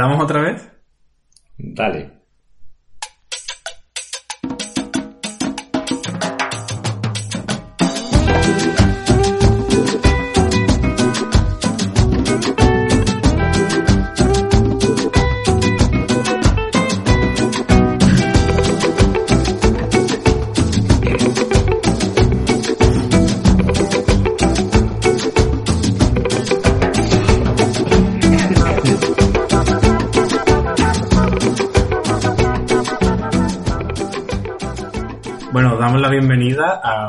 ¿Le damos otra vez?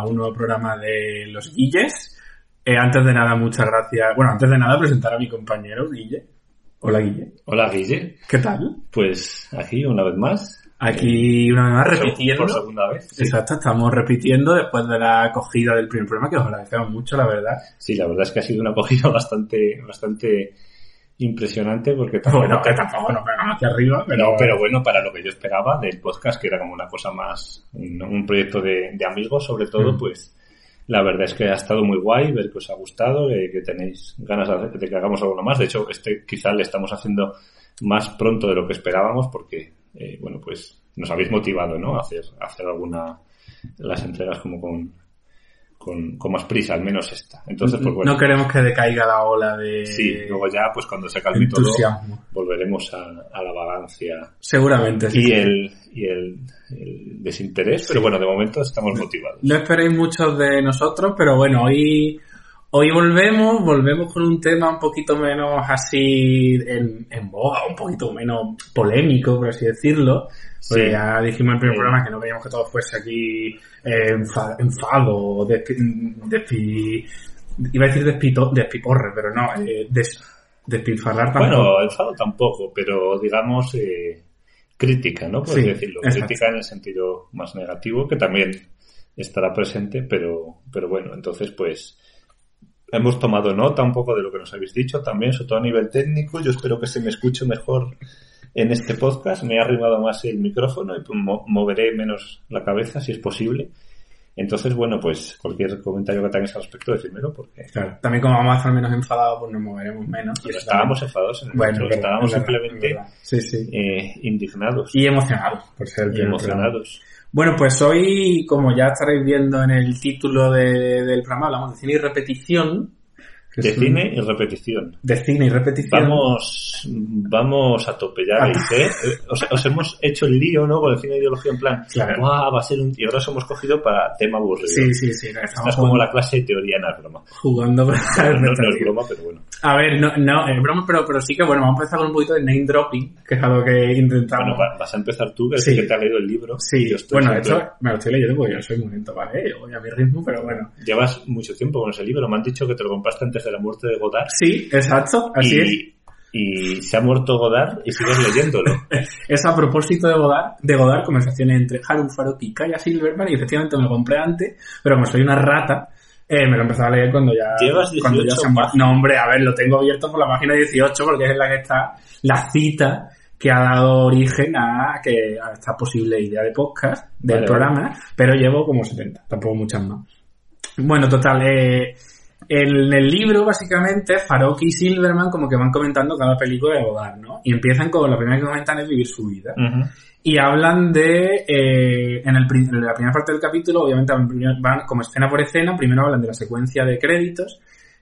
A un nuevo programa de Los Guilles. Eh, antes de nada, muchas gracias. Bueno, antes de nada, presentar a mi compañero, Guille. Hola, Guille. Hola, Guille. ¿Qué tal? Pues aquí una vez más. Aquí una vez más repitiendo. Por segunda vez. sí. Exacto, estamos repitiendo después de la acogida del primer programa, que os agradecemos mucho, la verdad. Sí, la verdad es que ha sido una acogida bastante, bastante impresionante porque tampoco, Bueno, que tampoco nos pegamos hacia arriba, pero... no, pero bueno, para lo que yo esperaba del podcast, que era como una cosa más, un, un proyecto de, de amigos sobre todo, Mm. pues la verdad es que ha estado muy guay, ver que os ha gustado, que, que tenéis ganas de que hagamos alguno más. De hecho, este quizá le estamos haciendo más pronto de lo que esperábamos porque, eh, bueno, pues nos habéis motivado, ¿no? A hacer, a hacer alguna, las entregas como con, con, con más prisa, al menos esta. Entonces, pues bueno. No queremos que decaiga la ola de Sí, luego ya, pues cuando se calme todo, volveremos a, a la vagancia Seguramente, sí. y el, y el, el desinterés, pero bueno, de momento estamos motivados. No esperéis muchos de nosotros, pero bueno, hoy, hoy volvemos, volvemos con un tema un poquito menos así en, en boga, un poquito menos polémico, por así decirlo. Porque Sí. ya dijimos en el primer Sí. programa que no queríamos que todo fuese aquí eh, enfa- enfado, despi, despi- iba a decir despito, despiporre, pero no, eh, des, despilfarrar tampoco. Bueno, enfado tampoco, pero digamos eh, crítica, ¿no? Puedes Sí, decirlo. exacto. Crítica en el sentido más negativo, que también estará presente, pero, pero bueno, entonces pues hemos tomado nota un poco de lo que nos habéis dicho también, sobre todo a nivel técnico. Yo espero que se me escuche mejor en este podcast. Me he arrimado más el micrófono y mo- moveré menos la cabeza si es posible. Entonces, bueno, pues cualquier comentario que tengáis al respecto, decídmelo, porque Claro, también como vamos a estar menos enfadados, pues nos moveremos menos. Pero eso estábamos enfadados en el Bueno, verdad, estábamos es verdad, simplemente es verdad. Sí, sí. eh, indignados Y emocionados por ser el y emocionados. Bueno, pues hoy, como ya estaréis viendo en el título de- del programa, hablamos de cine y repetición. De un- cine y repetición. De cine y repetición. Vamos, vamos a tope ya, A veis, ¿eh? Os, os hemos hecho el lío, ¿no? Con el cine de ideología en plan, Claro. "Guau, va a ser un... Y ahora os hemos cogido para tema aburrido. Sí, sí, sí. Esta Estamos es como la clase de teoría en la broma. jugando para No, no es broma, pero bueno. A ver, no, no, es broma, pero, pero sí que, bueno, vamos a empezar con un poquito de name dropping, que es algo que intentamos. Bueno, va- vas a empezar tú, que es Sí. que te ha leído el libro. sí, Yo estoy bueno, siempre- esto me lo estoy leyendo porque yo soy muy lento, ¿vale? Yo voy a mi ritmo, pero bueno. Llevas mucho tiempo con ese libro. Me han dicho que te lo compraste antes de la muerte de Godard. Sí, exacto, así es. y, y se ha muerto Godard y sigues leyéndolo. Es a propósito de Godard, de Godard, conversaciones entre Harun Farok y Kaya Silverman, y efectivamente me lo compré antes, pero como soy una rata, eh, me lo empecé a leer cuando ya... Llevas cuando 18 se han- páginas. No, hombre, a ver, lo tengo abierto por la página 18 porque es en la que está la cita que ha dado origen a, que, a esta posible idea de podcast del Vale, programa, pero llevo como 70, tampoco muchas más. Bueno, total, eh, en el libro, básicamente, Farok y Silverman como que van comentando cada película de Godard, ¿no? Y empiezan con la primera que comentan es Vivir su vida. Y hablan de, eh, en, el, en la primera parte del capítulo, obviamente van, como escena por escena, primero hablan de la secuencia de créditos,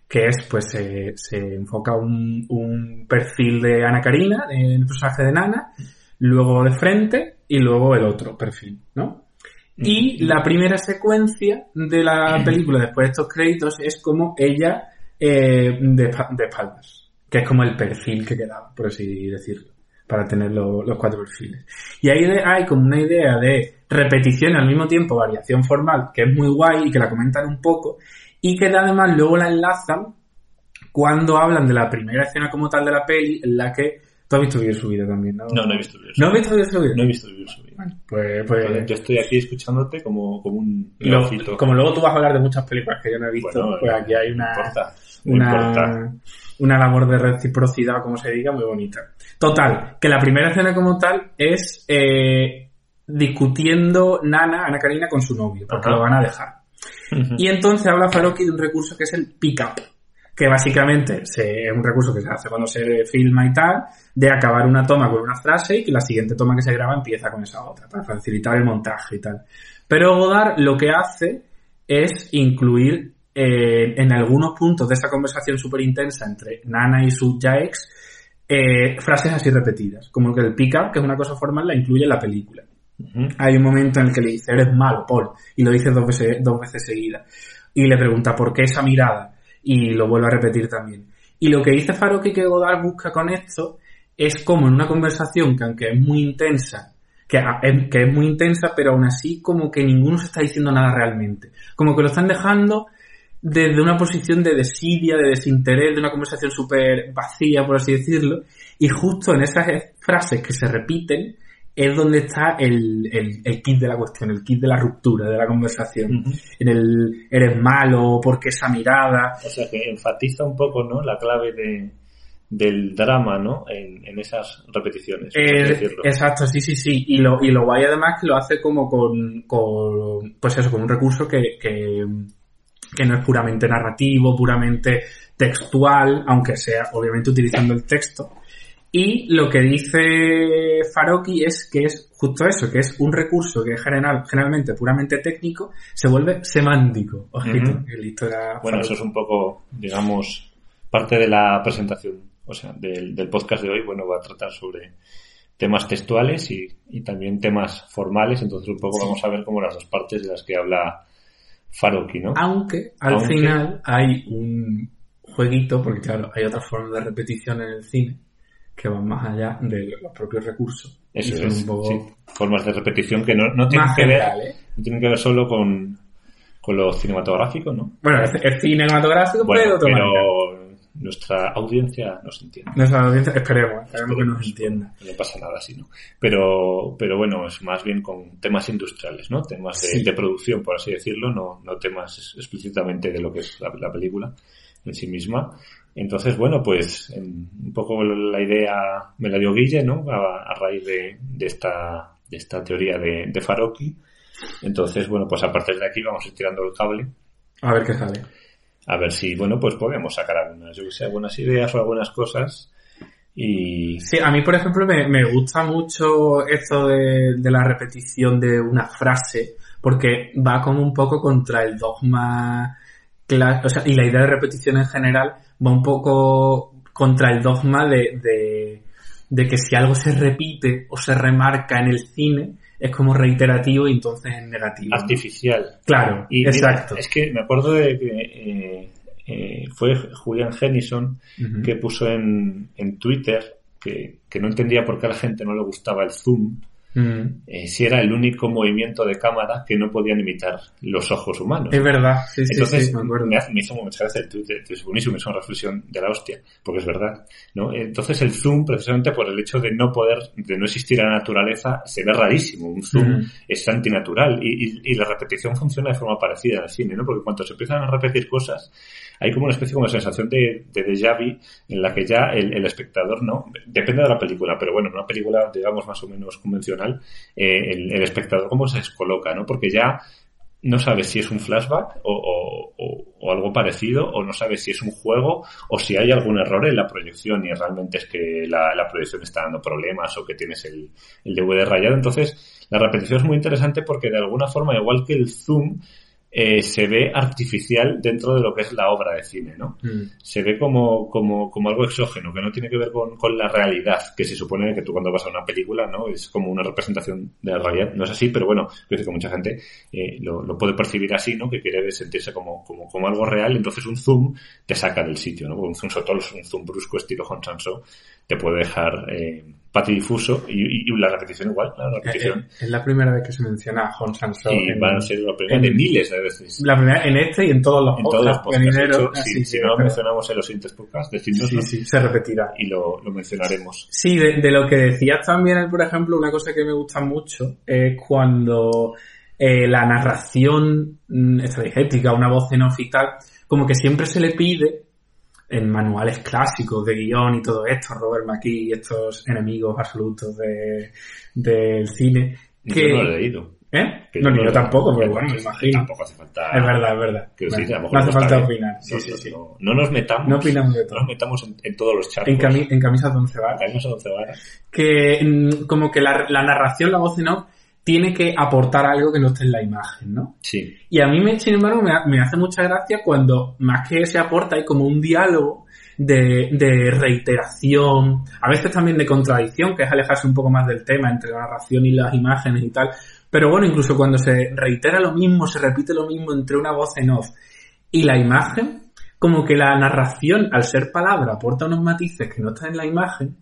que es, pues, se- se enfoca un, un perfil de Ana Karina, el personaje de Nana, luego de frente, y luego el otro perfil, ¿no? Y la primera secuencia de la película después de estos créditos es como ella eh, de, de espaldas, que es como el perfil que quedaba, por así decirlo, para tener lo- los cuatro perfiles. Y ahí hay como una idea de repetición al mismo tiempo variación formal, que es muy guay y que la comentan un poco, y que además luego la enlazan cuando hablan de la primera escena como tal de la peli, en la que tú has visto vivir su vida también, ¿no? No, no he visto Vivir su ¿No has vida. visto vivir su vida? No he visto Vivir su vida. Bueno, pues, pues Yo estoy aquí escuchándote como, como un Lo- neófito. como luego tú vas a hablar de muchas películas que yo no he visto, Bueno, pues aquí hay una, importa, una, una labor de reciprocidad, como se diga, muy bonita. Total, que la primera escena como tal es eh, discutiendo Nana, Ana Karina, con su novio, porque Ajá. lo van a dejar. Y entonces habla Faroki de un recurso que es el pick-up, que básicamente se, es un recurso que se hace cuando se filma y tal, de acabar una toma con una frase y que la siguiente toma que se graba empieza con esa otra, para facilitar el montaje y tal. Pero Godard lo que hace es incluir eh, en algunos puntos de esa conversación súper intensa entre Nana y su ya ex, eh, frases así repetidas, como que el pick-up, que es una cosa formal, la incluye en la película. Hay un momento en el que le dice, eres malo, Paul, y lo dice dos veces, dos veces seguidas. Y le pregunta, ¿por qué esa mirada? Y lo vuelvo a repetir también. Y lo que dice Farouk que Godard busca con esto es como en una conversación que aunque es muy intensa, que es, que es muy intensa, pero aún así como que ninguno se está diciendo nada realmente. Como que lo están dejando desde una posición de desidia, de desinterés, de una conversación súper vacía, por así decirlo, y justo en esas frases que se repiten, es donde está el, el, kit de la cuestión, el kit de la ruptura de la conversación. En el eres malo, porque esa mirada. O sea que enfatiza un poco, ¿no? La clave de, del drama, ¿no? En, en esas repeticiones. Eh, exacto, sí, sí, sí. Y lo, y lo guay además que lo hace como con, con pues eso, con un recurso que, que, que no es puramente narrativo, puramente textual, aunque sea obviamente utilizando el texto, y lo que dice Faroki es que es justo eso, que es un recurso que general, generalmente puramente técnico, se vuelve semántico. Ojito, Bueno, eso es un poco, digamos, parte de la presentación, o sea, del, podcast de hoy, bueno, va a tratar sobre temas textuales y, también temas formales, entonces un poco vamos a ver como las dos partes de las que habla Faroki, ¿no? Aunque al final hay un jueguito, porque claro, hay otra forma de repetición en el cine, que van más allá de los propios recursos. Eso es, formas de repetición que no, no tienen que ver, ¿eh? no tienen que ver solo con, con lo cinematográfico, ¿no? Bueno, es, cinematográfico, pero, nuestra audiencia nos entiende. Nuestra audiencia, esperemos, esperemos que nos entienda. No pasa nada así, ¿no? Pero, pero bueno, es más bien con temas industriales, ¿no? Temas de, producción, por así decirlo, no, no temas explícitamente de lo que es la película en sí misma. Entonces, bueno, pues un poco la idea me la dio Guille, ¿no? A, raíz de, esta, de esta teoría de, de Faroki. Entonces, bueno, pues a partir de aquí vamos a ir tirando el cable. A ver qué sale. A ver si, bueno, pues podemos sacar algunas, yo que sé, algunas ideas o algunas cosas. Y... Sí, a mí, por ejemplo, me, me gusta mucho esto de, de, la repetición de una frase, porque va como un poco contra el dogma, o sea, y la idea de repetición en general, va un poco contra el dogma de, de, de, que si algo se repite o se remarca en el cine es como reiterativo y entonces es negativo. Artificial. Claro, y exacto. es que me acuerdo de que eh, eh, fue Julian Jennison que puso en, en Twitter que, que no entendía por qué a la gente no le gustaba el zoom Mm. Eh, si era el único movimiento de cámara que no podían imitar los ojos humanos. Es verdad, sí, Entonces, sí, me, acuerdo. me, hizo mucha gracia es buenísimo, es una reflexión de la hostia, porque es verdad, ¿no? Entonces el zoom, precisamente por el hecho de no poder, de no existir la naturaleza, se ve rarísimo. Un zoom mm. es antinatural y, y, la repetición funciona de forma parecida en el cine, ¿no? Porque cuando se empiezan a repetir cosas, hay como una especie como de sensación de, de déjà vu en la que ya el, el, espectador, ¿no? Depende de la película, pero bueno, en una película, digamos, más o menos convencional, eh, el, el, espectador cómo se descoloca, ¿no? Porque ya no sabes si es un flashback o, o, algo parecido, o no sabes si es un juego, o si hay algún error en la proyección y realmente es que la, la proyección está dando problemas o que tienes el, el DVD rayado. Entonces, la repetición es muy interesante porque de alguna forma, igual que el zoom, eh, se ve artificial dentro de lo que es la obra de cine, ¿no? Mm. Se ve como, como, como algo exógeno, que no tiene que ver con, con, la realidad, que se supone que tú cuando vas a una película, ¿no? Es como una representación de la realidad. No es así, pero bueno, creo que mucha gente eh, lo, lo, puede percibir así, ¿no? Que quiere sentirse como, como, como algo real, entonces un zoom te saca del sitio, ¿no? Un zoom, todo un zoom brusco estilo Hon Sanso, te puede dejar eh, patidifuso y, y, la repetición igual, la repetición. Es, es, la primera vez que se menciona a Hon Sanso. Y van a ser la primera de miles de veces. La primera en este y en todos los en todos los podcasts. si, si no lo mencionamos en los siguientes podcasts, decidnos. Sí, sí, se repetirá. Y lo, lo mencionaremos. Sí, de, de, lo que decías también, por ejemplo, una cosa que me gusta mucho es cuando eh, la narración mm, estratégica, una voz en off y tal, como que siempre se le pide en manuales clásicos de guion y todo esto, Robert McKee y estos enemigos absolutos de, del cine. Que, Yo no lo he leído. ¿Eh? Que no, yo ni no- yo tampoco, pero que bueno, me imagino. Tampoco hace falta. Es verdad, es verdad. A lo no hace no falta bien. opinar. Sí, No, sí, no, sí. No, no nos metamos. No opinamos de no todo. nos metamos en, en todos los charcos. En, cami- en camisas de once varas. Caímos a once varas. que mm, como que la, la narración, la voz en off, tiene que aportar algo que no esté en la imagen, ¿no? Sí. Y a mí, me, sin embargo, me, ha- me hace mucha gracia cuando más que se aporta hay como un diálogo de, de reiteración, a veces también de contradicción, que es alejarse un poco más del tema entre la narración y las imágenes y tal. Pero bueno, incluso cuando se reitera lo mismo, se repite lo mismo entre una voz en off y la imagen, como que la narración, al ser palabra, aporta unos matices que no están en la imagen,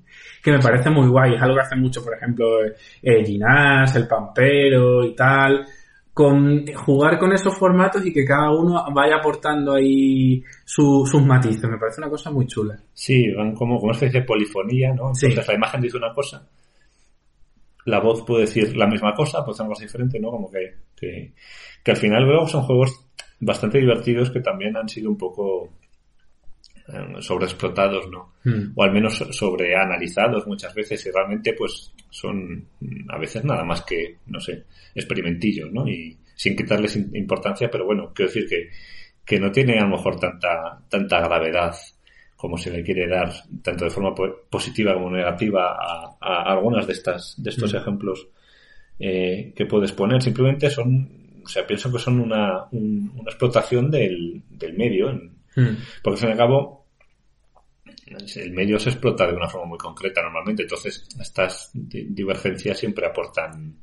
que me parece muy guay. Es algo que hace mucho, por ejemplo, eh, Ginás, el Pampero y tal. Con jugar con esos formatos y que cada uno vaya aportando ahí su- sus matices. Me parece una cosa muy chula. Sí, van como, como una especie de polifonía, ¿no? Sí. Entonces la imagen dice una cosa, la voz puede decir la misma cosa, puede ser una cosa diferente, ¿no? Como que, que, que al final luego son juegos bastante divertidos que también han sido un poco sobreexplotados, ¿no? Mm. O al menos so- sobreanalizados muchas veces y realmente pues son a veces nada más que, no sé, experimentillos, ¿no? Y sin quitarles importancia, pero bueno, quiero decir que, que no tiene a lo mejor tanta, tanta gravedad como se le quiere dar, tanto de forma po- positiva como negativa, a, a algunas de estas, de estos Mm. ejemplos eh, que puedes poner. Simplemente son, o sea, pienso que son una, un- una explotación del, del medio, en- Mm. porque al fin y al cabo el medio se explota de una forma muy concreta normalmente, entonces estas di- divergencias siempre aportan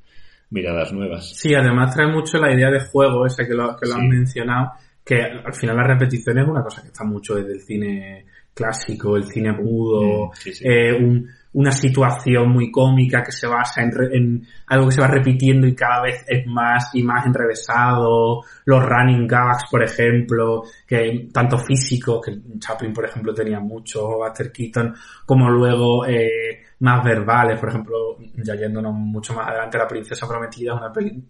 miradas nuevas. Sí, además trae mucho la idea de juego, ese que lo, que lo Sí. has mencionado, que al final la repetición es una cosa que está mucho desde el cine clásico, el cine mudo, Mm, sí, sí. eh, un- una situación muy cómica que se basa en, re- en algo que se va repitiendo y cada vez es más y más enrevesado, los running gags, por ejemplo, que tanto físicos, que Chaplin, por ejemplo, tenía mucho, o Buster Keaton, como luego eh, más verbales, por ejemplo, ya yéndonos mucho más adelante, La Princesa Prometida una peli,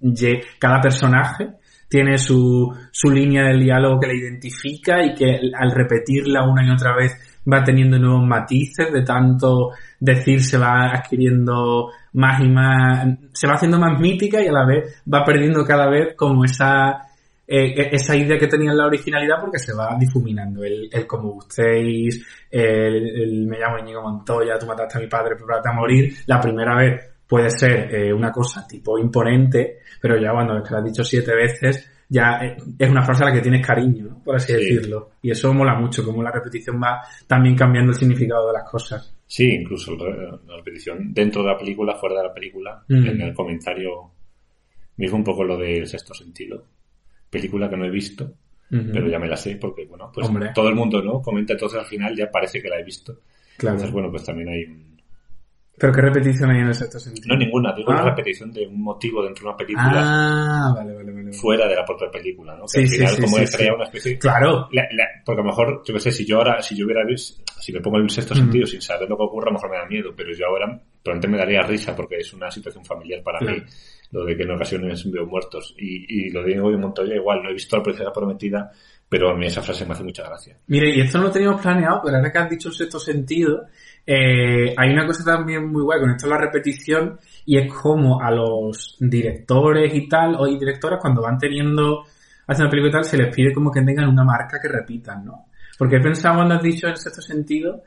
cada personaje tiene su, su línea del diálogo que le identifica y que al repetirla una y otra vez va teniendo nuevos matices, de tanto decir se va adquiriendo más y más, se va haciendo más mítica y a la vez va perdiendo cada vez como esa, eh, esa idea que tenía en la originalidad porque se va difuminando. El, el como gustéis, el, me llamo Íñigo Montoya, tú mataste a mi padre, prepárate a morir, la primera vez puede ser eh, una cosa tipo imponente, pero ya cuando es que lo has dicho siete veces, ya eh, es una frase a la que tienes cariño, ¿no? por así Sí. decirlo. Y eso mola mucho, como la repetición va también cambiando el significado de las cosas. Sí, incluso la repetición dentro de la película, fuera de la película, Mm. en el comentario mismo un poco lo del sexto sentido. Película que no he visto, pero ya me la sé porque, bueno, pues Hombre. todo el mundo, ¿no? Comenta entonces al final ya parece que la he visto. Claro. Entonces, bueno, pues también hay un... Pero ¿qué repetición hay en el sexto sentido? No ninguna, digo Ah. una repetición de un motivo dentro de una película Ah, vale, vale, vale. fuera de la propia película, ¿no? Que Sí, al final sí, como sí, creado una especie... Claro. La- la- porque a lo mejor, yo qué sé, si yo ahora, si yo hubiera visto, si me pongo el sexto Mm. sentido sin saber lo que ocurre, a lo mejor me da miedo, pero yo ahora probablemente me daría risa porque es una situación familiar para Claro. mí, lo de que en ocasiones veo muertos. Y, y lo de y Montoya igual, no he visto la princesa prometida, pero a mí esa frase me hace mucha gracia. Mire, y esto no lo teníamos planeado, pero ahora que has dicho el sexto sentido, eh, hay una cosa también muy guay con esto la repetición, y es como a los directores y tal, o y directoras cuando van teniendo, haciendo película y tal, se les pide como que tengan una marca que repitan, ¿no? Porque he pensado cuando has dicho en sexto sentido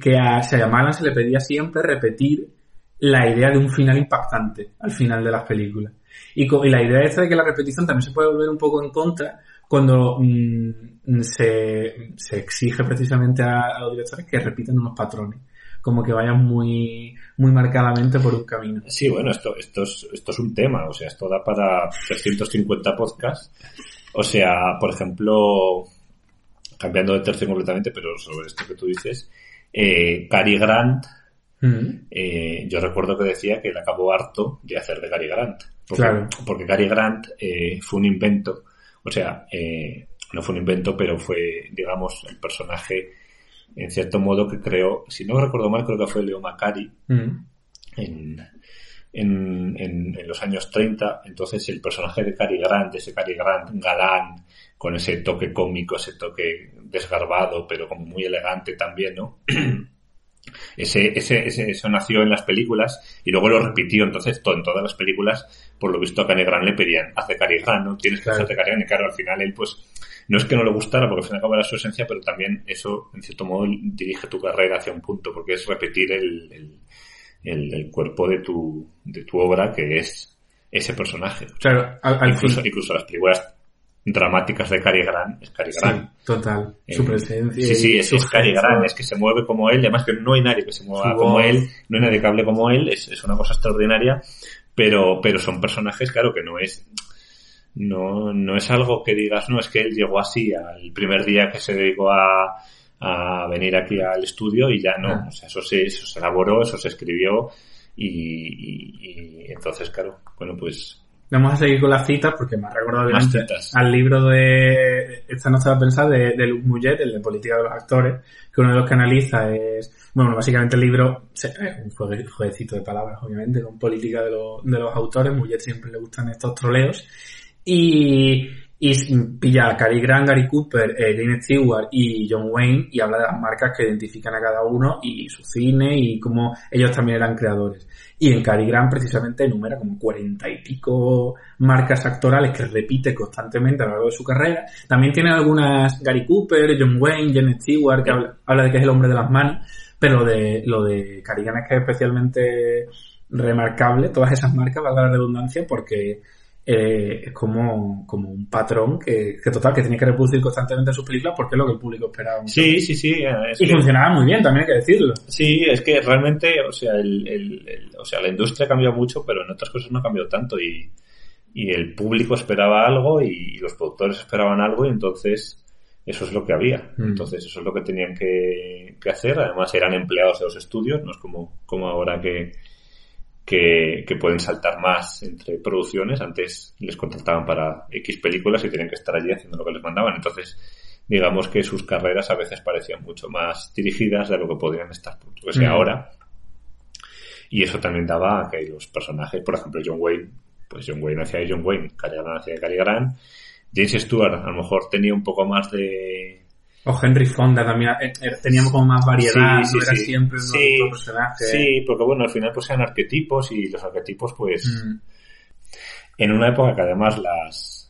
que a Shyamalan se le pedía siempre repetir la idea de un final impactante al final de las películas. Y, la idea esta de que la repetición también se puede volver un poco en contra cuando mm, se, se exige precisamente a, a los directores que repitan unos patrones, como que vayan muy, muy marcadamente por un camino. Sí, bueno, esto, esto, es, esto es un tema, o sea, esto da para 350 podcasts. O sea, por ejemplo, cambiando de tercio completamente, pero sobre esto que tú dices, eh, Cary Grant, Mm. eh, yo recuerdo que decía que él acabó harto de hacer de Cary Grant. Porque, Claro. porque Cary Grant eh, fue un invento, o sea, eh, no fue un invento, pero fue, digamos, el personaje, en cierto modo, que creó, si no recuerdo mal, creo que fue Leo Macari, Mm. en, en, en, en los años 30. Entonces el personaje de Cary Grant, ese Cary Grant galán, con ese toque cómico, ese toque desgarbado, pero como muy elegante también, ¿no? ese, ese, ese, eso nació en las películas y luego lo repitió. Entonces, todo, en todas las películas, por lo visto a Cary Grant le pedían, hace Cary Grant, ¿no? Tienes que Claro. hacerte Cary Grant. Y claro, al final él, pues, no es que no le gustara, porque al fin y al cabo era su esencia, pero también eso, en cierto modo, dirige tu carrera hacia un punto, porque es repetir el, el, el, el cuerpo de tu, de tu obra, que es ese personaje. Claro, al, al incluso, fin- incluso las películas dramáticas de Cary Grant, es Cary Grant. Sí, total. Eh, Su presencia. Sí, sí, es, Cary. Grant, es que se mueve como él, además que no hay nadie que se mueva como él, no hay nadie que hable como él, es, es una cosa extraordinaria, pero, pero son personajes, claro, que no es, no, no es algo que digas, no, es que él llegó así al primer día que se dedicó a, a venir aquí al estudio y ya no, Ah. o sea, eso se, eso se elaboró, eso se escribió y, y- y entonces, claro, bueno, pues Vamos a seguir con las citas porque me ha recordado citas. al libro de esta no se va a pensar de, de Luc Mouillet, el de política de los actores, que uno de los que analiza es, bueno, básicamente el libro es un juegue- jueguecito de palabras, obviamente, con política de, los de los autores. Mouillet siempre le gustan estos troleos. Y, y pilla a Cary Grant, Gary Cooper, eh, Stewart y John Wayne y habla de las marcas que identifican a cada uno y su cine y cómo ellos también eran creadores. Y en Cary Grant precisamente enumera como cuarenta y pico marcas actorales que repite constantemente a lo largo de su carrera. También tiene algunas Gary Cooper, John Wayne, Jane Stewart, que habla, habla de que es el hombre de las manos, pero lo de, lo de Cary Grant es que es especialmente remarcable, todas esas marcas, valga la redundancia, porque eh, es como, como un patrón que, que total, que tenía que reproducir constantemente en sus películas porque es lo que el público esperaba. mucho. sí, sí, sí, eh, es Y que- funcionaba muy bien, también hay que decirlo. Sí, es que realmente, o sea, el, el- el- o sea, la industria ha cambiado mucho, pero en otras cosas no ha cambiado tanto y, y el público esperaba algo y, los productores esperaban algo y entonces eso es lo que había. Mm. Entonces eso es lo que tenían que, que hacer. Además eran empleados de los estudios, no es como, como ahora que, que, que pueden saltar más entre producciones. Antes les contrataban para X películas y tenían que estar allí haciendo lo que les mandaban. Entonces, digamos que sus carreras a veces parecían mucho más dirigidas de lo que podrían estar, yo que Mm. ahora. Y eso también daba a que los personajes, por ejemplo, John Wayne, pues John Wayne hacía de John Wayne, Cary Grant hacía de Cary Grant. James Stewart a lo mejor tenía un poco más de... O Henry Fonda también, eh, eh, teníamos como más variedad, Sí, sí, no era sí. siempre un mismo personaje. Sí, porque bueno, al final pues eran arquetipos y los arquetipos pues... Mm. en una época que además las,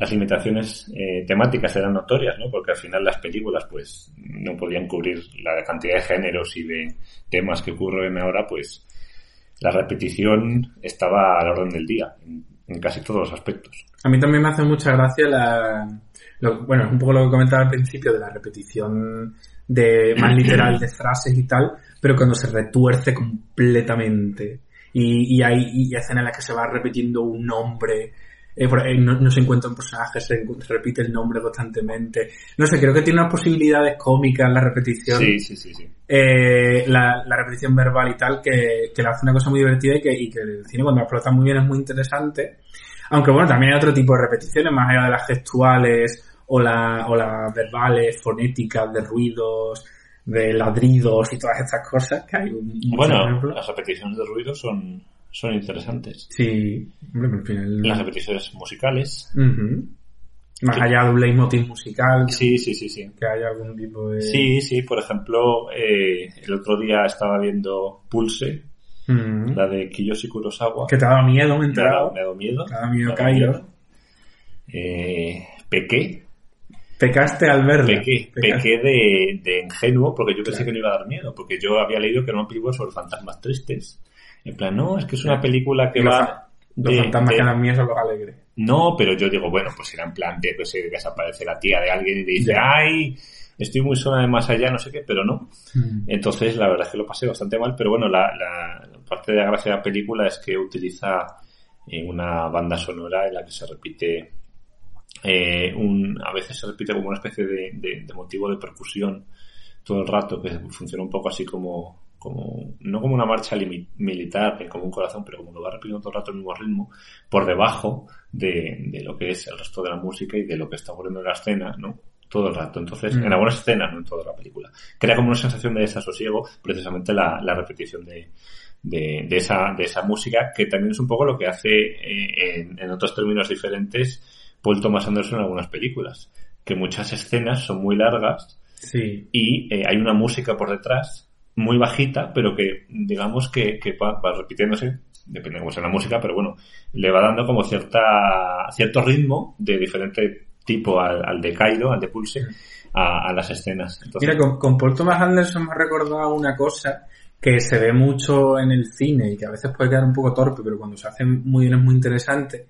las limitaciones eh, temáticas eran notorias, ¿no? Porque al final las películas, pues, no podían cubrir la cantidad de géneros y de temas que ocurren ahora, pues, la repetición estaba a la orden del día, en, en casi todos los aspectos. A mí también me hace mucha gracia la... bueno, es un poco lo que comentaba al principio de la repetición de más literal de frases y tal, pero cuando se retuerce completamente y, y hay y escenas en las que se va repitiendo un nombre, eh, por- eh, no, no se encuentra un personaje, se, repite el nombre constantemente. No sé, creo que tiene unas posibilidades cómicas la repetición. Sí, sí, sí, sí. eh, la, la repetición verbal y tal, que, que le hace una cosa muy divertida y que, y que el cine cuando explota muy bien es muy interesante. Aunque bueno, también hay otro tipo de repeticiones, más allá de las gestuales o, la, o las verbales, fonéticas, de ruidos, de ladridos y todas estas cosas, que hay un, Bueno, las repeticiones de ruido son, son interesantes. Sí, hombre, al final... Las repeticiones musicales. Más allá de un leitmotiv musical, Sí, sí, sí, sí. que haya algún tipo de... Sí, sí, por ejemplo, eh, el otro día estaba viendo Pulse, la de Kiyoshi Kurosawa. Que te ha dado miedo, me he me ha, dado, enterado. me ha dado miedo. Te ha dado miedo, Cairo. Eh, pequé, Pecaste al verla. pequé, pequé de, de ingenuo porque yo pensé Claro. que no iba a dar miedo, porque yo había leído que era una película sobre fantasmas tristes. En plan, no, es que es una película que Los va... Los de- fantasmas de- que son los alegres. No, pero yo digo, bueno, pues era en plan de pues, eh, desaparece la tía de alguien y dice, ay, estoy muy sola de más allá, no sé qué, pero no. Entonces, la verdad es que lo pasé bastante mal, pero bueno, la, la parte de la gracia de la película es que utiliza eh, una banda sonora en la que se repite, eh, un, a veces se repite como una especie de, de- de motivo de percusión todo el rato, que funciona un poco así como, como no como una marcha militar, ni como un corazón, pero como que va repitiendo todo el rato el mismo ritmo, por debajo de, de lo que es el resto de la música y de lo que está ocurriendo en la escena, ¿no? Todo el rato. Entonces, Mm. en algunas escenas, no en toda la película. Crea como una sensación de desasosiego, precisamente la, la repetición de, de, de esa, de esa música, que también es un poco lo que hace, eh, en, en otros términos diferentes, Paul Thomas Anderson en algunas películas. Que muchas escenas son muy largas Sí. y eh, hay una música por detrás muy bajita, pero que digamos que, que va, va repitiéndose, depende de cómo sea la música, pero bueno, le va dando como cierta cierto ritmo de diferente tipo al, al de Kaido, al de Pulse, a, a las escenas. Entonces, Mira, con, con Paul Thomas Anderson me ha recordado una cosa que se ve mucho en el cine y que a veces puede quedar un poco torpe, pero cuando se hace muy bien es muy interesante.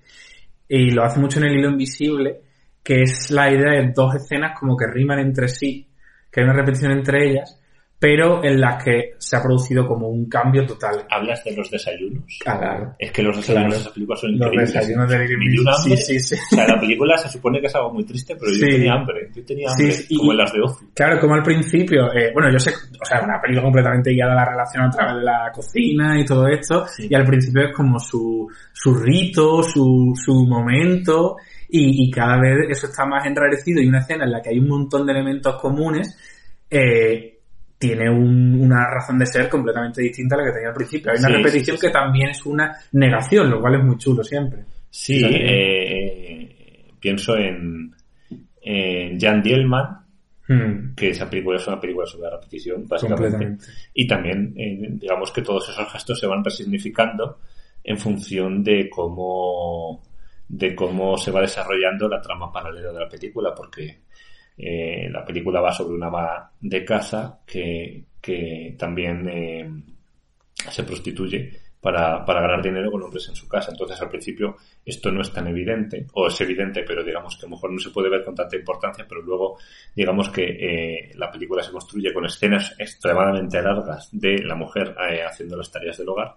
Y lo hace mucho en el hilo invisible, que es la idea de dos escenas como que riman entre sí, que hay una repetición entre ellas, pero en las que se ha producido como un cambio total. hablas de los desayunos. Claro. Es que los desayunos Claro. de esas películas son Los increíbles. desayunos de hambre. Sí, sí, sí. O sea, la película se supone que es algo muy triste, pero yo tenía hambre. Yo tenía hambre, sí, como en las de Ozzy. Claro, como al principio, eh, bueno, yo sé, o sea, una película completamente guiada a la relación a través de la cocina y todo esto, y al principio es como su, su rito, su, su momento, y, y cada vez eso está más enrarecido y una escena en la que hay un montón de elementos comunes, eh, tiene un- una razón de ser completamente distinta a la que tenía al principio. Hay una Sí, repetición sí, sí, que también es una negación, lo cual es muy chulo siempre. Sí, eh, pienso en, en Jan Dielman, Hmm, que esa película es una película sobre la repetición, básicamente. Y también, eh, digamos que todos esos gestos se van resignificando en función de cómo, de cómo se va desarrollando la trama paralela de la película, porque eh, la película va sobre una ama de casa que, que también eh, se prostituye para, para ganar dinero con hombres en su casa. Entonces, al principio, esto no es tan evidente, o es evidente, pero digamos que a lo mejor no se puede ver con tanta importancia, pero luego, digamos que eh, la película se construye con escenas extremadamente largas de la mujer haciendo las tareas del hogar.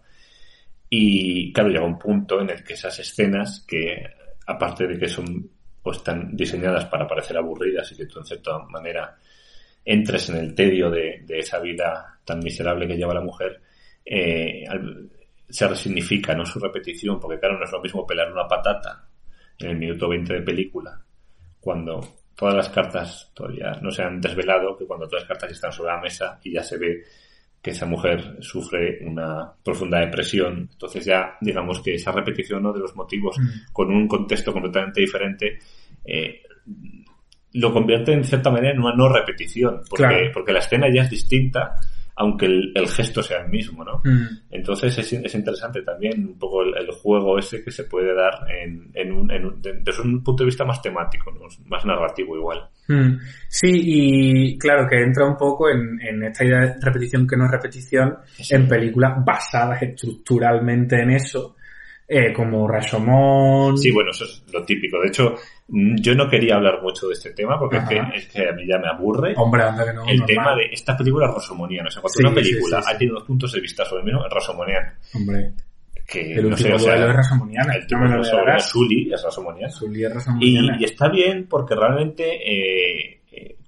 Y claro, llega un punto en el que esas escenas, que aparte de que son o están diseñadas para parecer aburridas y que tú en cierta manera entres en el tedio de, de esa vida tan miserable que lleva la mujer, eh, se resignifica ¿no? su repetición, porque claro, no es lo mismo pelar una patata en el minuto 20 de película, cuando todas las cartas todavía no se han desvelado, que cuando todas las cartas están sobre la mesa y ya se ve que esa mujer sufre una profunda depresión. Entonces ya digamos que esa repetición ¿no? de los motivos Mm. con un contexto completamente diferente eh, lo convierte en cierta manera en una no repetición, porque, Claro. porque la escena ya es distinta, aunque el, el gesto sea el mismo, ¿no? Hmm. Entonces es, es interesante también un poco el, el juego ese que se puede dar en, en un, en un- de- desde un punto de vista más temático, ¿no? más narrativo igual. Mm, Sí, y claro que entra un poco en, en esta idea de repetición que no es repetición Sí. en películas basadas estructuralmente en eso, eh, como Rashomon. Sí, bueno, eso es lo típico. De hecho, mm, yo no quería hablar mucho de este tema porque es que, es que a mí ya me aburre. Hombre, anda que no. el normal. tema de esta película es rosomoniana. O sea, cuando Sí, una película sí, sí. ha tenido dos puntos de vista sobre el mismo, rosomoniana. Hombre, Que el no sé, último o sea, duelo es el no lo de sobre. Sully es rosomoniana. Sully es Y, Rashomoniana. y está bien porque realmente eh,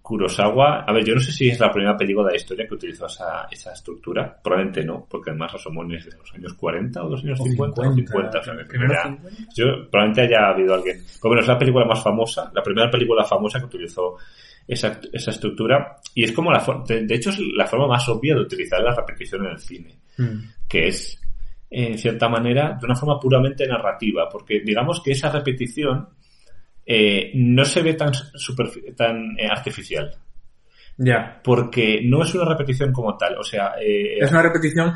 Kurosawa, a ver, yo no sé si es la primera película de la historia que utilizó esa, esa estructura, probablemente no, porque además Rashomon es de los años 40 o de los años O 50, o 50, o sea, que primero ya- 50. yo, probablemente haya habido alguien. Bueno, es la película más famosa, la primera película famosa que utilizó esa, esa estructura. Y es como la de, de hecho, es la forma más obvia de utilizar la repetición en el cine, Mm. que es, en cierta manera, de una forma puramente narrativa, porque digamos que esa repetición eh, no se ve tan, superfi- tan eh, artificial, Ya. porque no es una repetición como tal. O sea, eh, Es una repetición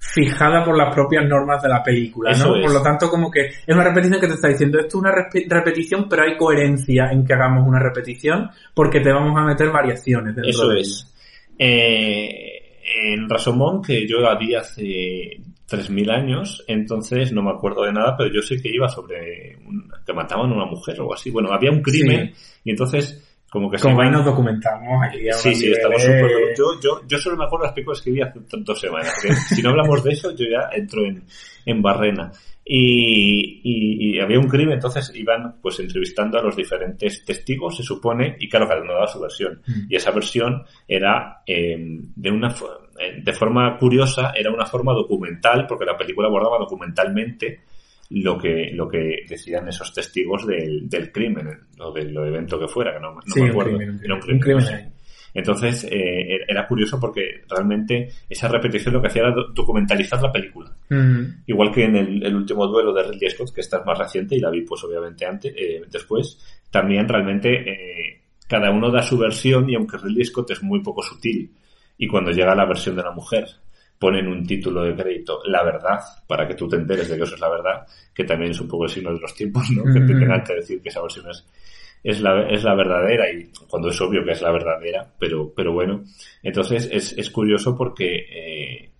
fijada por las propias normas de la película, ¿no? es. Por lo tanto, como que es una repetición que te está diciendo, esto es una repe- repetición, pero hay coherencia en que hagamos una repetición, porque te vamos a meter variaciones dentro Eso de es. Eh, en Rasomón, que yo la vi hace 3.000 años, entonces no me acuerdo de nada, pero yo sé que iba sobre un- que mataban a una mujer o así. Bueno, había un crimen y entonces como que. Como ahí nos documentamos aquí. a Sí, sí, estamos. Yo, yo, yo solo me acuerdo las películas que vi hace dos semanas. porque si no hablamos de eso, yo ya entro en, en barrena. Y, y, y había un crimen, entonces iban pues entrevistando a los diferentes testigos, se supone, y claro, cada uno daba su versión. Mm. Y esa versión era eh, de una de forma curiosa, era una forma documental, porque la película abordaba documentalmente lo que, lo que decían esos testigos del, del crimen, o del evento que fuera, que no, no Sí, me un acuerdo. crimen, Era un crimen. crimen, Un no crimen sé. Entonces, eh, era curioso porque realmente esa repetición lo que hacía era do- documentalizar la película. Mm. Igual que en el, el último duelo de Ridley Scott, que esta es más reciente y la vi pues obviamente antes, eh, después, también realmente eh, cada uno da su versión y aunque Ridley Scott es muy poco sutil y cuando llega la versión de la mujer ponen un título de crédito, la verdad, para que tú te enteres de que eso es la verdad, que también es un poco el signo de los tiempos, ¿no? Que te tengan que decir que esa versión es, es la, es la verdadera y cuando es obvio que es la verdadera, pero, pero bueno, entonces es, es curioso porque eh,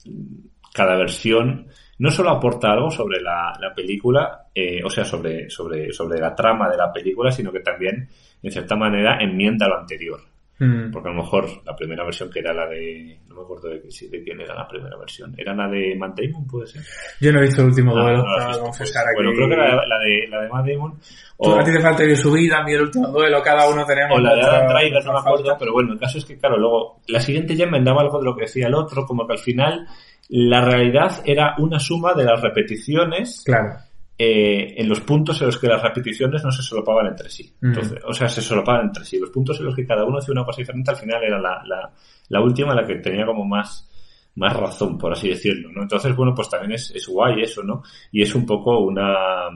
cada versión no solo aporta algo sobre la, la película, eh, o sea, sobre, sobre, sobre la trama de la película, sino que también, en cierta manera, enmienda lo anterior. Mm. Porque a lo mejor la primera versión que era la de... No me acuerdo de, de quién era la primera versión. ¿Era la de Matt Damon, puede ser? Yo no he visto el último Ah, duelo, no para confesar pues. aquí. Bueno, creo que era la de, la de Matt Damon. Tú, O, a ti te falta vivir su vida, mí el último duelo, cada uno tenemos o la de Adam Driver, no me acuerdo. Pero bueno, el caso es que, claro, luego la siguiente ya enmendaba algo de lo que decía el otro, como que al final la realidad era una suma de las repeticiones Claro. Eh, en los puntos en los que las repeticiones no se solapaban entre sí. Mm. O sea, se solapaban entre sí. Los puntos en los que cada uno hacía una cosa diferente, al final era la, la, la última la que tenía como más, más razón, por así decirlo, ¿no? Entonces, bueno, pues también es, es guay eso, ¿no? Y es un poco una,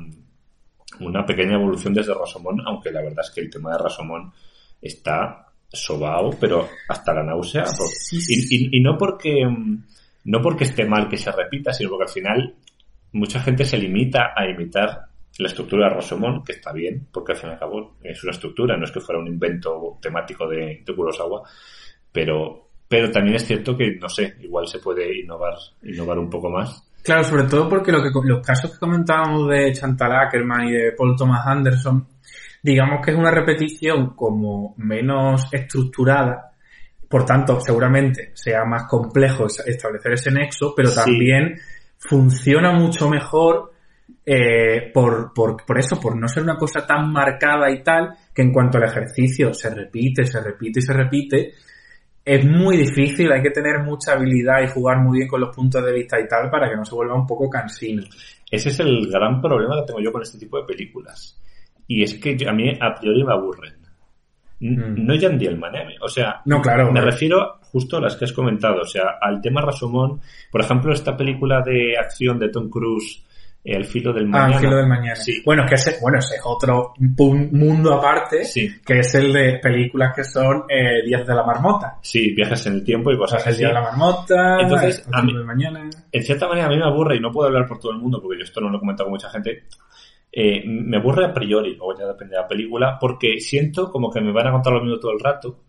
una pequeña evolución desde Rasomón, aunque la verdad es que el tema de Rasomón está sobao, pero hasta la náusea. por- y, y- y no porque mm, no porque esté mal que se repita, sino porque al final mucha gente se limita a imitar la estructura de Rosomón, que está bien, porque al fin y al cabo es una estructura, no es que fuera un invento temático de, de Kurosawa, pero, pero también es cierto que, no sé, igual se puede innovar, innovar un poco más. Claro, sobre todo porque lo que, los casos que comentábamos de Chantal Ackerman y de Paul Thomas Anderson, digamos que es una repetición como menos estructurada, por tanto, seguramente sea más complejo es- establecer ese nexo, pero Sí. Funciona mucho mejor eh, por, por, por eso, por no ser una cosa tan marcada y tal, que en cuanto al ejercicio se repite, se repite y se repite, es muy difícil, hay que tener mucha habilidad y jugar muy bien con los puntos de vista y tal para que no se vuelva un poco cansino. Ese es el gran problema que tengo yo con este tipo de películas. Y es que a mí a priori me aburren. Mm. No Jan Dielman, ¿eh? O sea, No, claro. me refiero justo a las que has comentado, o sea, al tema Rasomón. Por ejemplo, esta película de acción de Tom Cruise, eh, El filo del Ah, mañana. Ángelo del Mañana. Sí. Bueno, que ese, bueno, ese es otro mundo aparte, Sí, que es el de películas que son eh, Días de la Marmota. sí, viajes en el tiempo y cosas el así. De la Marmota, Entonces, el mí- Ángelo del Mañana. En cierta manera a mí me aburre y no puedo hablar por todo el mundo porque yo esto no lo he comentado con mucha gente. Eh, me aburre a priori, luego ya depende de la película, porque siento como que me van a contar lo mismo todo el rato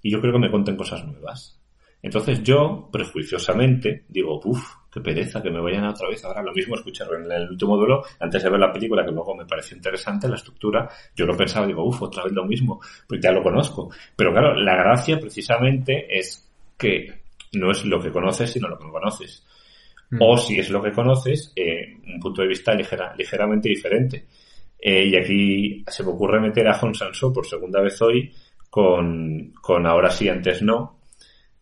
y yo creo que me cuenten cosas nuevas. Entonces yo, prejuiciosamente, digo, uff, qué pereza, que me vayan a otra vez ahora lo mismo escuchar en el último duelo, antes de ver la película, que luego me pareció interesante, la estructura, yo lo pensaba, digo, uff, otra vez lo mismo, pues ya lo conozco. Pero claro, la gracia precisamente es que no es lo que conoces, sino lo que no conoces. Mm. O si es lo que conoces, eh, un punto de vista ligera, ligeramente diferente. Eh, y aquí se me ocurre meter a Hong Sanso por segunda vez hoy con, con Ahora sí, antes no,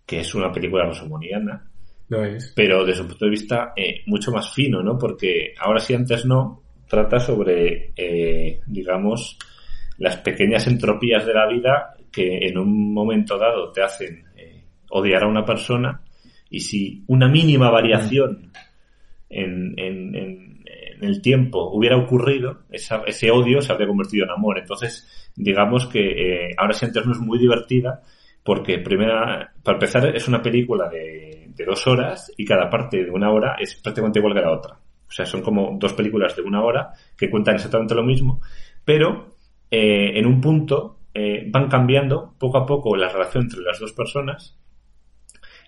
que es una película rosomoniana, Lo es. pero desde un punto de vista eh, mucho más fino, ¿no? Porque Ahora sí, antes no trata sobre, eh, digamos, las pequeñas entropías de la vida que en un momento dado te hacen odiar a una persona y si una mínima variación en, en- en- en el tiempo hubiera ocurrido, esa- ese odio se habría convertido en amor. Entonces, digamos que eh, ahora sí antes no es muy divertida porque primera, para empezar es una película de, de dos horas y cada parte de una hora es prácticamente igual que la otra. O sea, son como dos películas de una hora que cuentan exactamente lo mismo, pero eh, en un punto eh, van cambiando poco a poco la relación entre las dos personas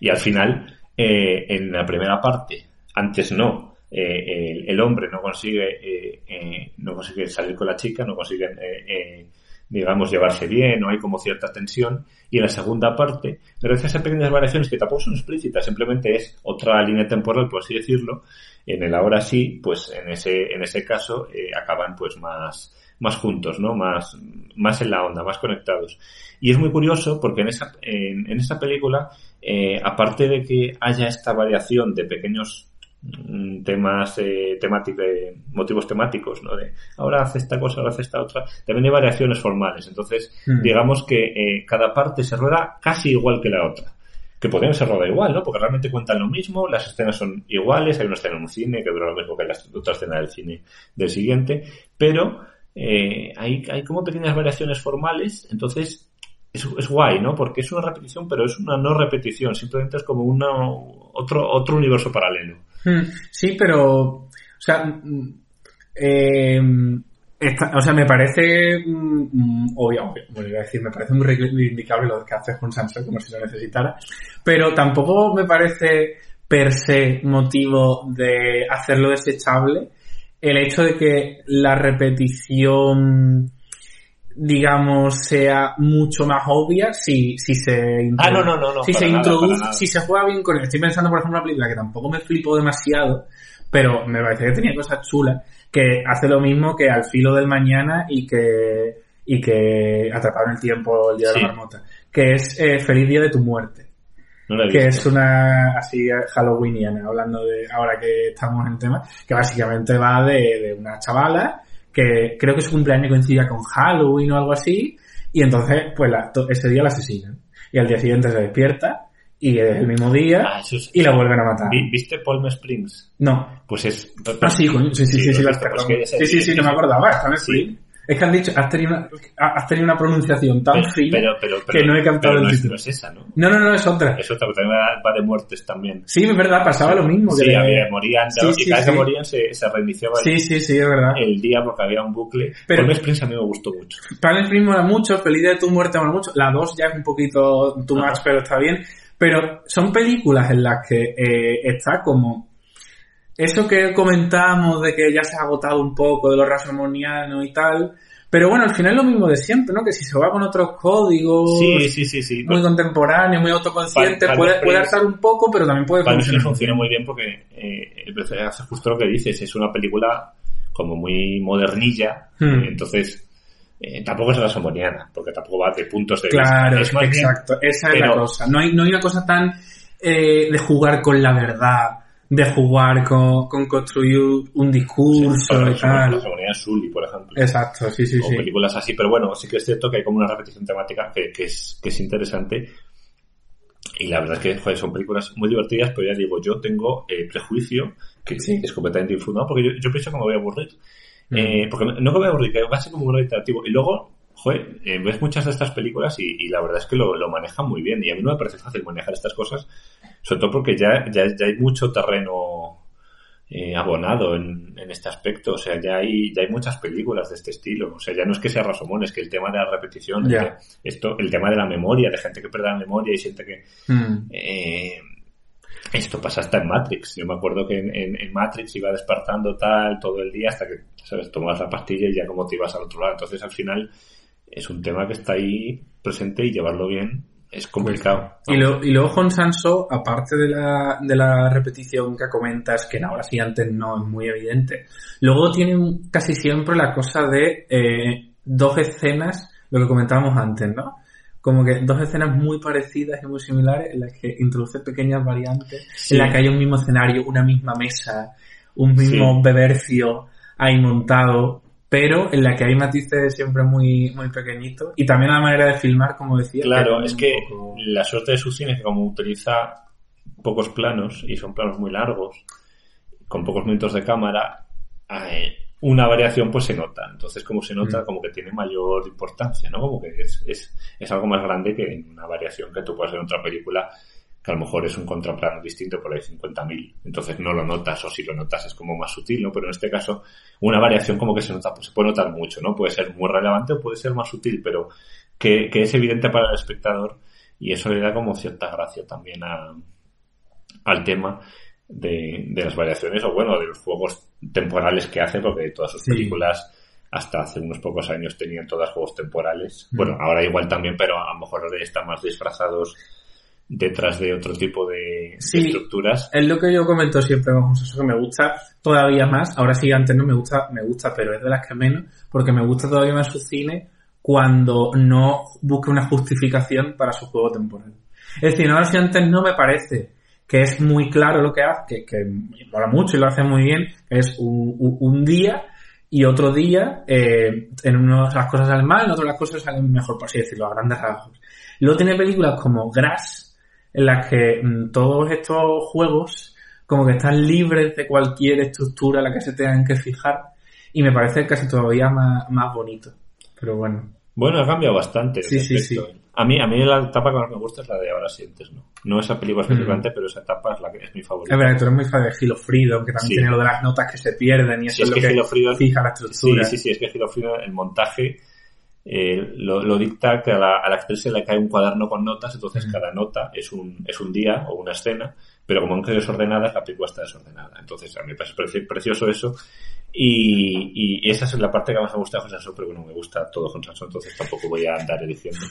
y al final, eh, en la primera parte, antes no, eh, el, el hombre no consigue, eh, eh, no consigue salir con la chica, no consiguen, eh, eh, digamos, llevarse bien, no hay como cierta tensión. Y en la segunda parte, gracias a pequeñas variaciones que tampoco son explícitas, simplemente es otra línea temporal, por así decirlo, en el ahora sí, pues en ese, en ese caso, eh, acaban pues más, más juntos, ¿no? Más, más en la onda, más conectados. Y es muy curioso porque en esa, en, en esa película, eh, aparte de que haya esta variación de pequeños mm, temas eh, temáticos, eh, motivos temáticos, ¿no? De ahora hace esta cosa, ahora hace esta otra, también hay variaciones formales. Entonces, Mm. digamos que eh, cada parte se rueda casi igual que la otra. Que podrían ser rueda igual, ¿no? Porque realmente cuentan lo mismo, las escenas son iguales, hay una escena en un cine que dura lo mismo que la otra escena del cine del siguiente, pero eh, hay, como pequeñas variaciones formales, entonces es, es, guay, ¿no? Porque es una repetición, pero es una no repetición. Simplemente es como una, otro, otro universo paralelo. Hmm. Sí, pero, o sea, eh, o sea, me parece mm, obvio, bueno, iba a decir, me parece muy reivindicable lo que haces con Samsung, como si lo necesitara, pero tampoco me parece per se motivo de hacerlo desechable el hecho de que la repetición digamos sea mucho más obvia si, si se ah, no, no, no, si se introduce si se juega bien con él. Estoy pensando por ejemplo una película que tampoco me flipo demasiado pero me parece que tenía cosas chulas que hace lo mismo que al filo del mañana y que y que atraparon el tiempo el día de la marmota que es eh, feliz día de tu muerte que es una así halloweeniana, hablando de ahora que estamos en el tema, que básicamente va de, de una chavala que creo que su cumpleaños coincidía con Halloween o algo así, y entonces, pues la, ese día la asesinan. Y al día siguiente se despierta, y es el mismo día, ah, y la vuelven a matar. ¿Viste Palm Springs? No. Pues es... Ah, sí, coño, sí, sí, sí, sí, sí, sí, sí, sí, no me acordaba, está en es que han dicho, has tenido una, has tenido una pronunciación tan fina que no he captado el título. No es esa, ¿no? No, no, no, es otra. Es otra, porque también va de muertes también. Sí, es verdad, pasaba lo mismo. Sí, había, morían, y cada vez que morían se, se reiniciaba sí, sí, sí, es verdad. el día porque había un bucle. Pero Palm Springs a mí me gustó mucho. Palm Springs mola mucho, Feliz de tu muerte mola mucho. La 2 ya es un poquito too much, pero está bien. Pero son películas en las que eh, está como eso que comentamos de que ya se ha agotado un poco de los rasomonianos y tal, pero bueno, al final es lo mismo de siempre, ¿no? Que si se va con otros códigos sí, sí, sí, sí. muy contemporáneos, muy autoconscientes, puede, puede hartar un poco, pero también puede funcionar. funciona muy bien porque eh, hace justo lo que dices, es una película como muy modernilla, hmm. entonces eh, tampoco es rasomoniana, porque tampoco va de puntos de claro, vista. Claro, exacto, esa es la cosa. No hay, no hay una cosa tan eh, de jugar con la verdad de jugar con, con construir un discurso y tal. La Sully, por ejemplo. Exacto, sí, sí, o películas así, pero bueno, sí que es cierto que hay como una repetición temática que, que, es, que es interesante. Y la verdad es que joder, son películas muy divertidas, pero ya digo, yo tengo eh, prejuicio que es completamente infundado, porque yo, yo pienso que me voy a aburrir. Mm. Eh, porque no, no me voy a aburrir, que va a ser como muy reiterativo. Y luego, joder, eh, ves muchas de estas películas y, la verdad es que lo, lo, manejan muy bien. Y a mí no me parece fácil manejar estas cosas, sobre todo porque ya, ya, ya hay mucho terreno eh, abonado en, en, este aspecto. O sea, ya hay, ya hay muchas películas de este estilo. O sea, ya no es que sea Rasomón, es que el tema de la repetición, esto, el tema de la memoria, de gente que pierde la memoria y siente que... Mm. Eh, esto pasa hasta en Matrix. Yo me acuerdo que en, en, Matrix iba despertando tal todo el día hasta que, ¿sabes? Tomabas la pastilla y ya como te ibas al otro lado. Entonces al final es un tema que está ahí presente y llevarlo bien es complicado. Y, lo, y luego Juan Sanso, aparte de la, de la repetición que comentas, que ahora sí antes no es muy evidente, luego tiene casi siempre la cosa de eh, dos escenas, lo que comentábamos antes, ¿no? Como que dos escenas muy parecidas y muy similares en las que introduce pequeñas variantes, en las que hay un mismo escenario, una misma mesa, un mismo bebercio ahí montado pero en la que hay matices siempre muy, muy pequeñitos y también la manera de filmar, como decía. Claro, es que la suerte de su cine es que como utiliza pocos planos y son planos muy largos, con pocos minutos de cámara, eh, una variación pues se nota. Entonces, como se nota, mm. como que tiene mayor importancia, ¿no? Como que es, es, es algo más grande que una variación que tú puedes ver en otra película que a lo mejor es un contraplano distinto por ahí 50.000, entonces no lo notas o si lo notas es como más sutil, ¿no? Pero en este caso una variación como que se nota, pues se puede notar mucho, ¿no? Puede ser muy relevante o puede ser más sutil, pero que, es evidente para el espectador y eso le da como cierta gracia también a, al tema de, las variaciones o bueno, de los juegos temporales que hace, porque todas sus películas hasta hace unos pocos años tenían todas juegos temporales. Mm. Bueno, ahora igual también, pero a lo mejor están más disfrazados detrás de otro tipo de, estructuras. Es lo que yo comento siempre, vamos, eso que me gusta todavía más. Ahora sí, antes no me gusta, me gusta, pero es de las que menos, porque me gusta todavía más su cine cuando no busca una justificación para su juego temporal. Es decir, ahora sí antes no me parece que es muy claro lo que hace, que, que mola mucho y lo hace muy bien, es un, un día y otro día, eh, en unos las cosas salen mal, en otros las cosas salen mejor, por así decirlo, a grandes rasgos. Luego tiene películas como Grass, en las que mm, todos estos juegos como que están libres de cualquier estructura a la que se tengan que fijar y me parece casi todavía más, más bonito. Pero bueno. Bueno, ha cambiado bastante. Sí, sí, sí. A mí, a mí la etapa que más me gusta es la de Ahora sientes, ¿no? No esa película Mm. específicamente, pero esa etapa es la que es mi favorita. Es verdad que tú eres muy fan de Gilo Freedom, que también Sí. tiene lo de las notas que se pierden y eso Sí, es, es lo que que Gilo Freedom- fija la Sí, estructura. sí, sí, es que Gilo Freedom, el montaje eh, lo, lo dicta que a la, a la actriz se le cae un cuaderno con notas, entonces Mm. cada nota es un, es un día o una escena, pero como han quedado desordenadas, la película está desordenada. Entonces a mí me parece preci- precioso eso. Y, y esa es la parte que más me gusta de José Sansón, pero bueno, me gusta todo José Sansón, entonces tampoco voy a andar eligiendo.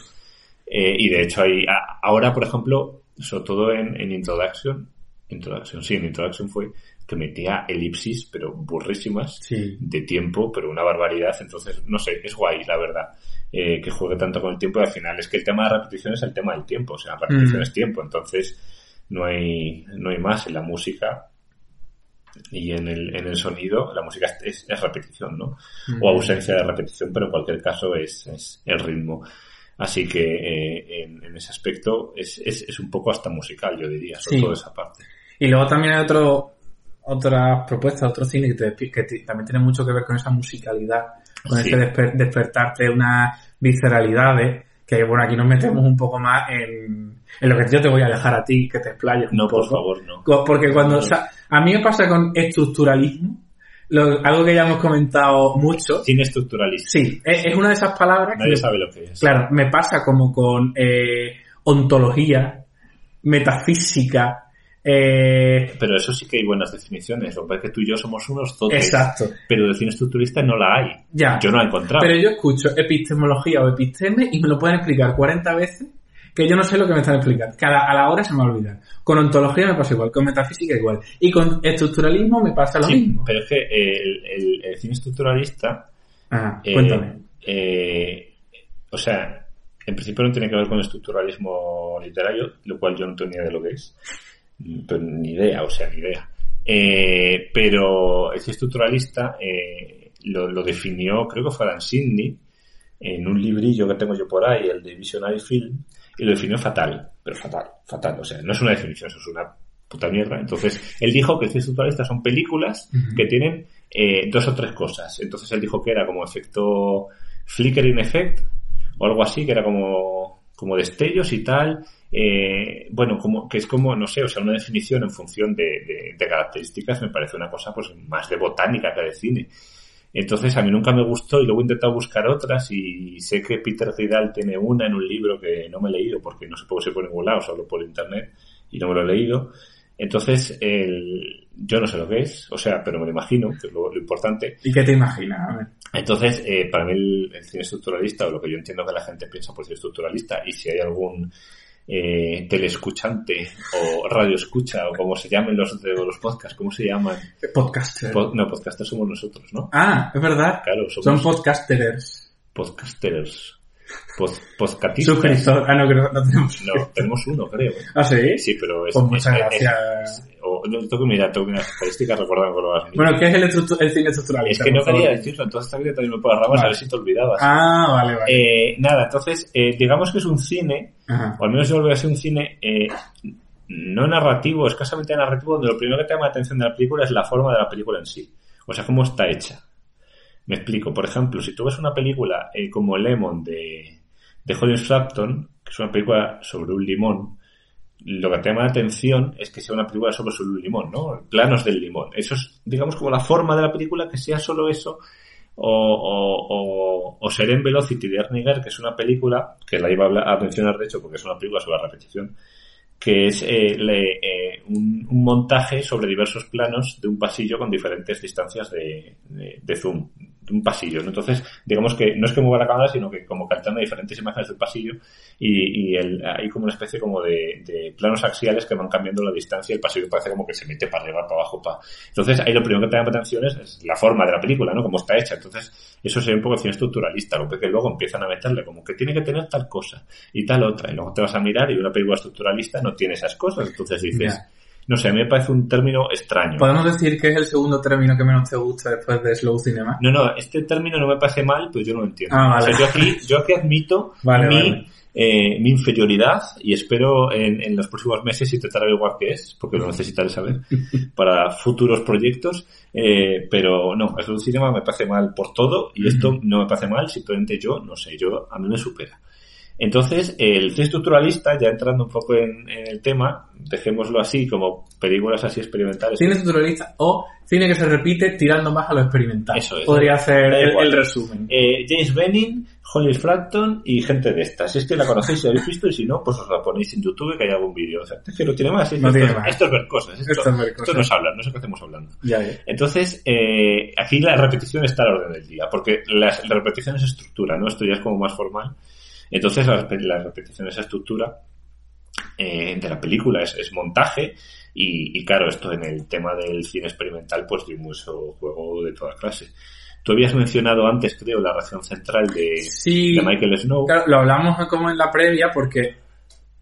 Eh, y de hecho hay, ahora por ejemplo, sobre todo en, en Introduction, Introduction, sí, en Introduction fue que metía elipsis, pero burrísimas Sí. de tiempo, pero una barbaridad. Entonces, no sé, es guay, la verdad, eh, que juegue tanto con el tiempo y al final es que el tema de repetición es el tema del tiempo, o sea, la repetición Mm. es tiempo, entonces no hay, no hay más en la música y en el, en el sonido, la música es, repetición, ¿no? O ausencia de repetición, pero en cualquier caso es, es el ritmo. Así que eh, en, en ese aspecto es, es, es un poco hasta musical, yo diría, sobre Sí. todo esa parte. Y luego también hay otro, otras propuestas, otro cine que, te- que te- también tiene mucho que ver con esa musicalidad, con Sí. ese desper- despertarte unas visceralidades, que bueno, aquí nos metemos un poco más en, en lo que yo te voy a dejar a ti, que te explayes No, por favor, no. Porque cuando, No. o sea, a mí me pasa con estructuralismo, lo- algo que ya hemos comentado mucho. Cine estructuralista. Sí, es, es una de esas palabras que, Nadie sabe lo que es. claro, me pasa como con eh, ontología, metafísica, eh, Pero eso sí que hay buenas definiciones. Lo que pasa es que tú y yo somos unos todos. exacto, Pero de cine estructuralista no la hay. ya. Yo no la he encontrado. Pero yo escucho epistemología o episteme y me lo pueden explicar 40 veces que yo no sé lo que me están explicando. Cada, a la hora se me olvida. Con ontología me pasa igual, con metafísica igual. Y con estructuralismo me pasa lo Sí, mismo. pero es que el, el- el cine estructuralista. Ajá, eh, cuéntame. eh, o sea, en principio no tiene que ver con el estructuralismo literario, lo cual yo no tengo ni idea de lo que es. Pero ni idea, o sea, ni idea. Eh, pero el cine estructuralista eh, lo, lo definió, creo que fue Dan Sidney, en un librillo que tengo yo por ahí, el de Visionary Film, y lo definió fatal, pero fatal, fatal. O sea, no es una definición, eso es una puta mierda. Entonces, él dijo que el cine estructuralista son películas que tienen eh, dos o tres cosas. Entonces, él dijo que era como efecto flickering effect, o algo así, que era como, como destellos y tal. Eh, bueno, como, que es como, no sé, o sea, una definición en función de, de- de características me parece una cosa pues más de botánica que de cine. Entonces a mí nunca me gustó y luego he intentado buscar otras y sé que Peter Vidal tiene una en un libro que no me he leído porque no se puede por ningún lado, solo por internet y no me lo he leído. Entonces, el, yo no sé lo que es, o sea, pero me lo imagino, que es lo, lo importante. ¿Y qué te imaginas? A ver. Entonces, eh, para mí el, el cine estructuralista, o lo que yo entiendo que la gente piensa por cine estructuralista, y si hay algún eh, teleescuchante o radioescucha, o como se llamen los de los podcasts, ¿cómo se llaman? Podcaster. Pod- no, podcasters somos nosotros, ¿no? ah, es verdad. Claro, Son somos podcasters. podcasters. Suscriptor. Ah, no, que no, no tenemos. No, tenemos uno, creo. Ah, sí. Sí, pero es... Pues muchas es- gracias. es- o, no, tengo que mirar, tengo que estadísticas, recordar con las Bueno, ¿qué es el, el cine estructuralista? Es que no quería decirlo, entonces también también me puedo ramas Vale. a ver si te olvidabas. Ah, vale, vale. Eh, nada, entonces, eh, digamos que es un cine, Ajá. o al menos yo lo veo así, un cine eh, no narrativo, escasamente narrativo, donde lo primero que te llama la atención de la película es la forma de la película en sí. O sea, cómo está hecha. Me explico. Por ejemplo, si tú ves una película eh, como Lemon de, de Holly Frampton, que es una película sobre un limón, lo que te llama la atención es que sea una película solo sobre un limón, ¿no? Planos del limón. Eso es, digamos, como la forma de la película, que sea solo eso. O, o, o, o Seren Velocity de Erniger, que es una película, que la iba a, mencionar de hecho porque es una película sobre la repetición, que es eh, le- eh, un, un montaje sobre diversos planos de un pasillo con diferentes distancias de, zoom, un pasillo. ¿no? Entonces, digamos que no es que mueva la cámara, sino que como alterna diferentes imágenes del pasillo y, y el- hay como una especie como de, de planos axiales que van cambiando la distancia y el pasillo parece como que se mete para arriba, para abajo, para... Entonces, ahí lo primero que te llama la atención es, es la forma de la película, ¿no? Cómo está hecha. Entonces, eso sería un poco cine estructuralista, lo que luego empiezan a meterle como que tiene que tener tal cosa y tal otra. Y luego te vas a mirar y una película estructuralista no tiene esas cosas. Entonces dices. No sé, a mí me parece un término extraño. ¿Podemos decir que es el segundo término que menos te gusta después de Slow Cinema? No, no, este término no me parece mal, pero yo no lo entiendo. Ah, vale. O sea, yo aquí, yo aquí admito Vale, mi, vale. eh, mi inferioridad y espero en, en los próximos meses intentar averiguar qué es, porque lo necesitaré saber para futuros proyectos. Eh, pero no, un cinema me parece mal por todo y esto no me parece mal, simplemente yo, no sé, yo a mí me supera. Entonces, el cine estructuralista, ya entrando un poco en, en, el tema, dejémoslo así, como películas así experimentales. Cine estructuralista o cine que se repite tirando más a lo experimental. Eso es. Podría ser el, el, resumen. Eh, James Benning, Holly Frampton y gente de estas. Si es que la conocéis, si la habéis visto, y si no, pues os la ponéis en YouTube que hay algún vídeo. O sea, es que no tiene más. No esto, tiene más. esto es ver cosas. Esto, Esto es ver esto cosas. no es hablar, no sé qué hacemos hablando. Ya, ya. Entonces, eh, aquí la repetición está al orden del día, porque la, la repetición es estructura, ¿no? Esto ya es como más formal. Entonces, la, la repetición es estructura eh, de la película, es, es montaje, y, y, claro, esto en el tema del cine experimental, pues dio mucho juego de toda clase. Tú habías mencionado antes, creo, la región central de, Sí, de Michael Snow. claro, lo hablamos como en la previa porque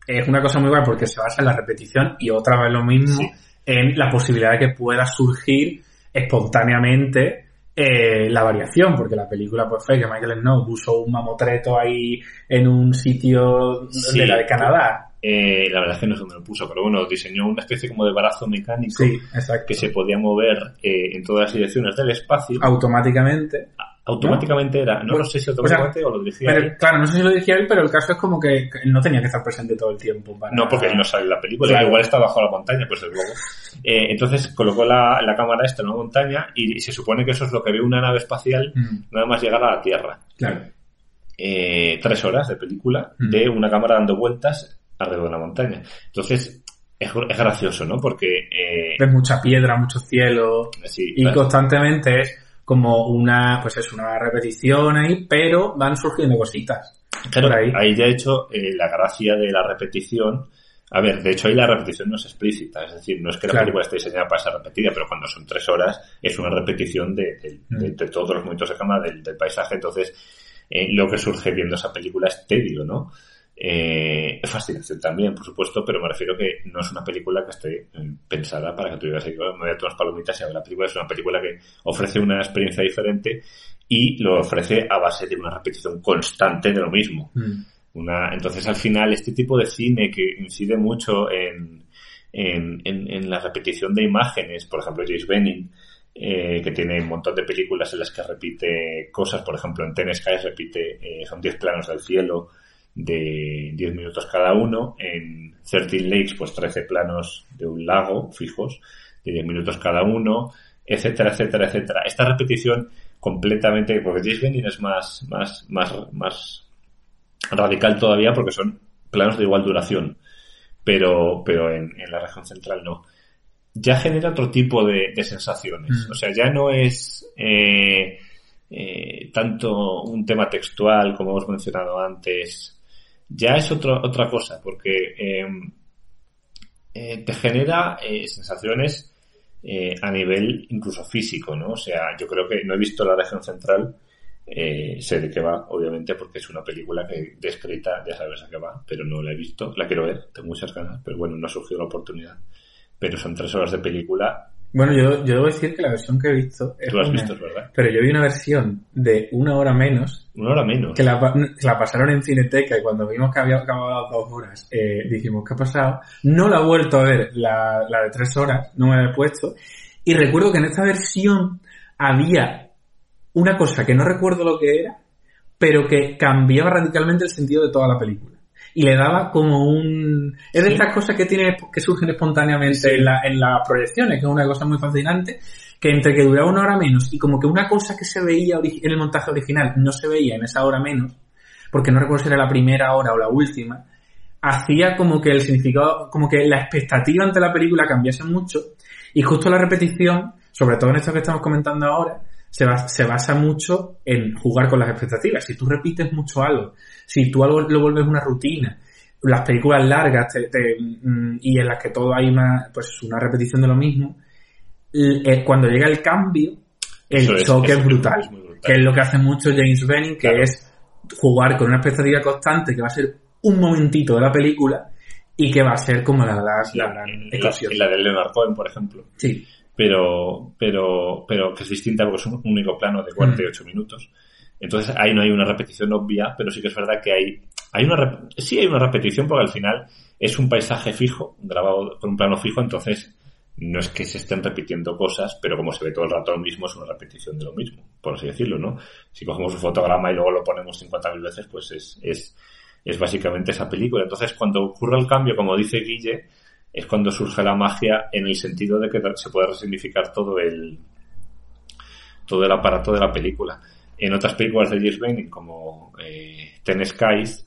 es una cosa muy buena porque se basa en la repetición y otra vez lo mismo Sí. en la posibilidad de que pueda surgir espontáneamente eh, la variación, porque la película pues fue que Michael Snow puso un mamotreto ahí en un sitio Sí. de la de Canadá. Eh, la verdad es que no sé dónde lo puso, pero bueno, diseñó una especie como de brazo mecánico Sí, que se podía mover eh, en todas las direcciones del espacio. Automáticamente. Automáticamente era, no lo sé si o sea, automáticamente o, lo dirigía él. Claro, no sé si lo dije él, pero el caso es como que él no tenía que estar presente todo el tiempo. Para... No, porque él no sale en la película, Claro. igual está bajo la montaña, pues desde luego. Eh, entonces colocó la, la cámara esta en una montaña y, se supone que eso es lo que ve una nave espacial Mm, nada más llegar a la Tierra. claro. Eh, tres horas de película Mm. de una cámara dando vueltas alrededor de la montaña. Entonces es, gracioso, ¿no? Porque eh, Ves mucha piedra, mucho cielo. sí, Y constantemente es como una, pues es una repetición ahí, pero van surgiendo cositas. Claro, ahí. ahí. ya he hecho eh, la gracia de la repetición. A ver, de hecho ahí la repetición no es explícita, es decir, no es que la Claro. película esté diseñada para ser repetida, pero cuando son tres horas es una repetición de, de- de- Mm. de todos los momentos de cámara del, del paisaje, entonces eh, lo que surge viendo esa película es tedio, ¿no? Eh, fascinación también, por supuesto, pero me refiero que no es una película que esté mm, pensada para que tú digas, "Ay, me voy a tomar palomitas y a la película. Es una película que ofrece una experiencia diferente y lo ofrece a base de una repetición constante de lo mismo. Mm. Una, entonces, al final, este tipo de cine que incide mucho en, en, en, en la repetición de imágenes, por ejemplo, James Benning, eh, que tiene un montón de películas en las que repite cosas, por ejemplo, en Ten Skies repite, eh, son 10 planos del cielo de 10 minutos cada uno, en 13 Lakes, pues 13 planos de un lago fijos de 10 minutos cada uno, etcétera, etcétera, etcétera. Esta repetición completamente, porque James es más, más, más, más radical todavía porque son planos de igual duración, pero, pero en, en la región central no. Ya genera otro tipo de, de sensaciones. Mm. O sea, ya no es eh, eh, tanto un tema textual como hemos mencionado antes. Ya es otro, otra cosa, porque eh, eh, te genera eh, sensaciones eh, a nivel incluso físico, ¿no? O sea, yo creo que no he visto la región central, eh, sé de qué va, obviamente, porque es una película que descrita, ya sabes a qué va, pero no la he visto, la quiero ver, tengo muchas ganas, pero bueno, no ha surgido la oportunidad. Pero son tres horas de película, Bueno, yo, yo debo decir que la versión que he visto es tú la has una- visto, ¿verdad? Pero yo vi una versión de una hora menos Una hora menos. que la, pasaron en Cineteca y cuando vimos que había acabado dos horas eh, dijimos, ¿qué ha pasado? No la he vuelto a ver, la, la de tres horas, no me la he puesto. Y recuerdo que en esta versión había una cosa que no recuerdo lo que era, pero que cambiaba radicalmente el sentido de toda la película. Y le daba como un... Es de Sí. estas cosas que tiene que surgen espontáneamente en, la, en las proyecciones, que es una cosa muy fascinante, que entre que duraba una hora menos y como que una cosa que se veía en el montaje original no se veía en esa hora menos, porque no recuerdo si era la primera hora o la última, hacía como que el significado, como que la expectativa ante la película cambiase mucho y justo la repetición, sobre todo en esto que estamos comentando ahora, se, ba- se basa mucho en jugar con las expectativas. Si tú repites mucho algo, si tú algo lo vuelves una rutina, las películas largas te- te, mm, y en las que todo hay una, pues una repetición de lo mismo, eh, cuando llega el cambio, el Eso es, choque es brutal. es muy brutal. Que es lo que hace mucho James Benning, que Claro. es jugar con una expectativa constante que va a ser un momentito de la película y que va a ser como la, la, la gran la, la de Leonard Cohen, por ejemplo. Sí, pero, pero, pero que es distinta porque es un único plano de 48 minutos. Entonces ahí no hay una repetición obvia, pero sí que es verdad que hay, hay una, sí hay una repetición porque al final es un paisaje fijo, grabado con un plano fijo, entonces no es que se estén repitiendo cosas, pero como se ve todo el rato lo mismo, es una repetición de lo mismo, por así decirlo, ¿no? Si cogemos un fotograma y luego lo ponemos 50.000 veces, pues es, es, es básicamente esa película. Entonces, cuando ocurre el cambio, como dice Guille, es cuando surge la magia en el sentido de que se puede resignificar todo el todo el aparato de la película. En otras películas de James como eh, Ten Skies,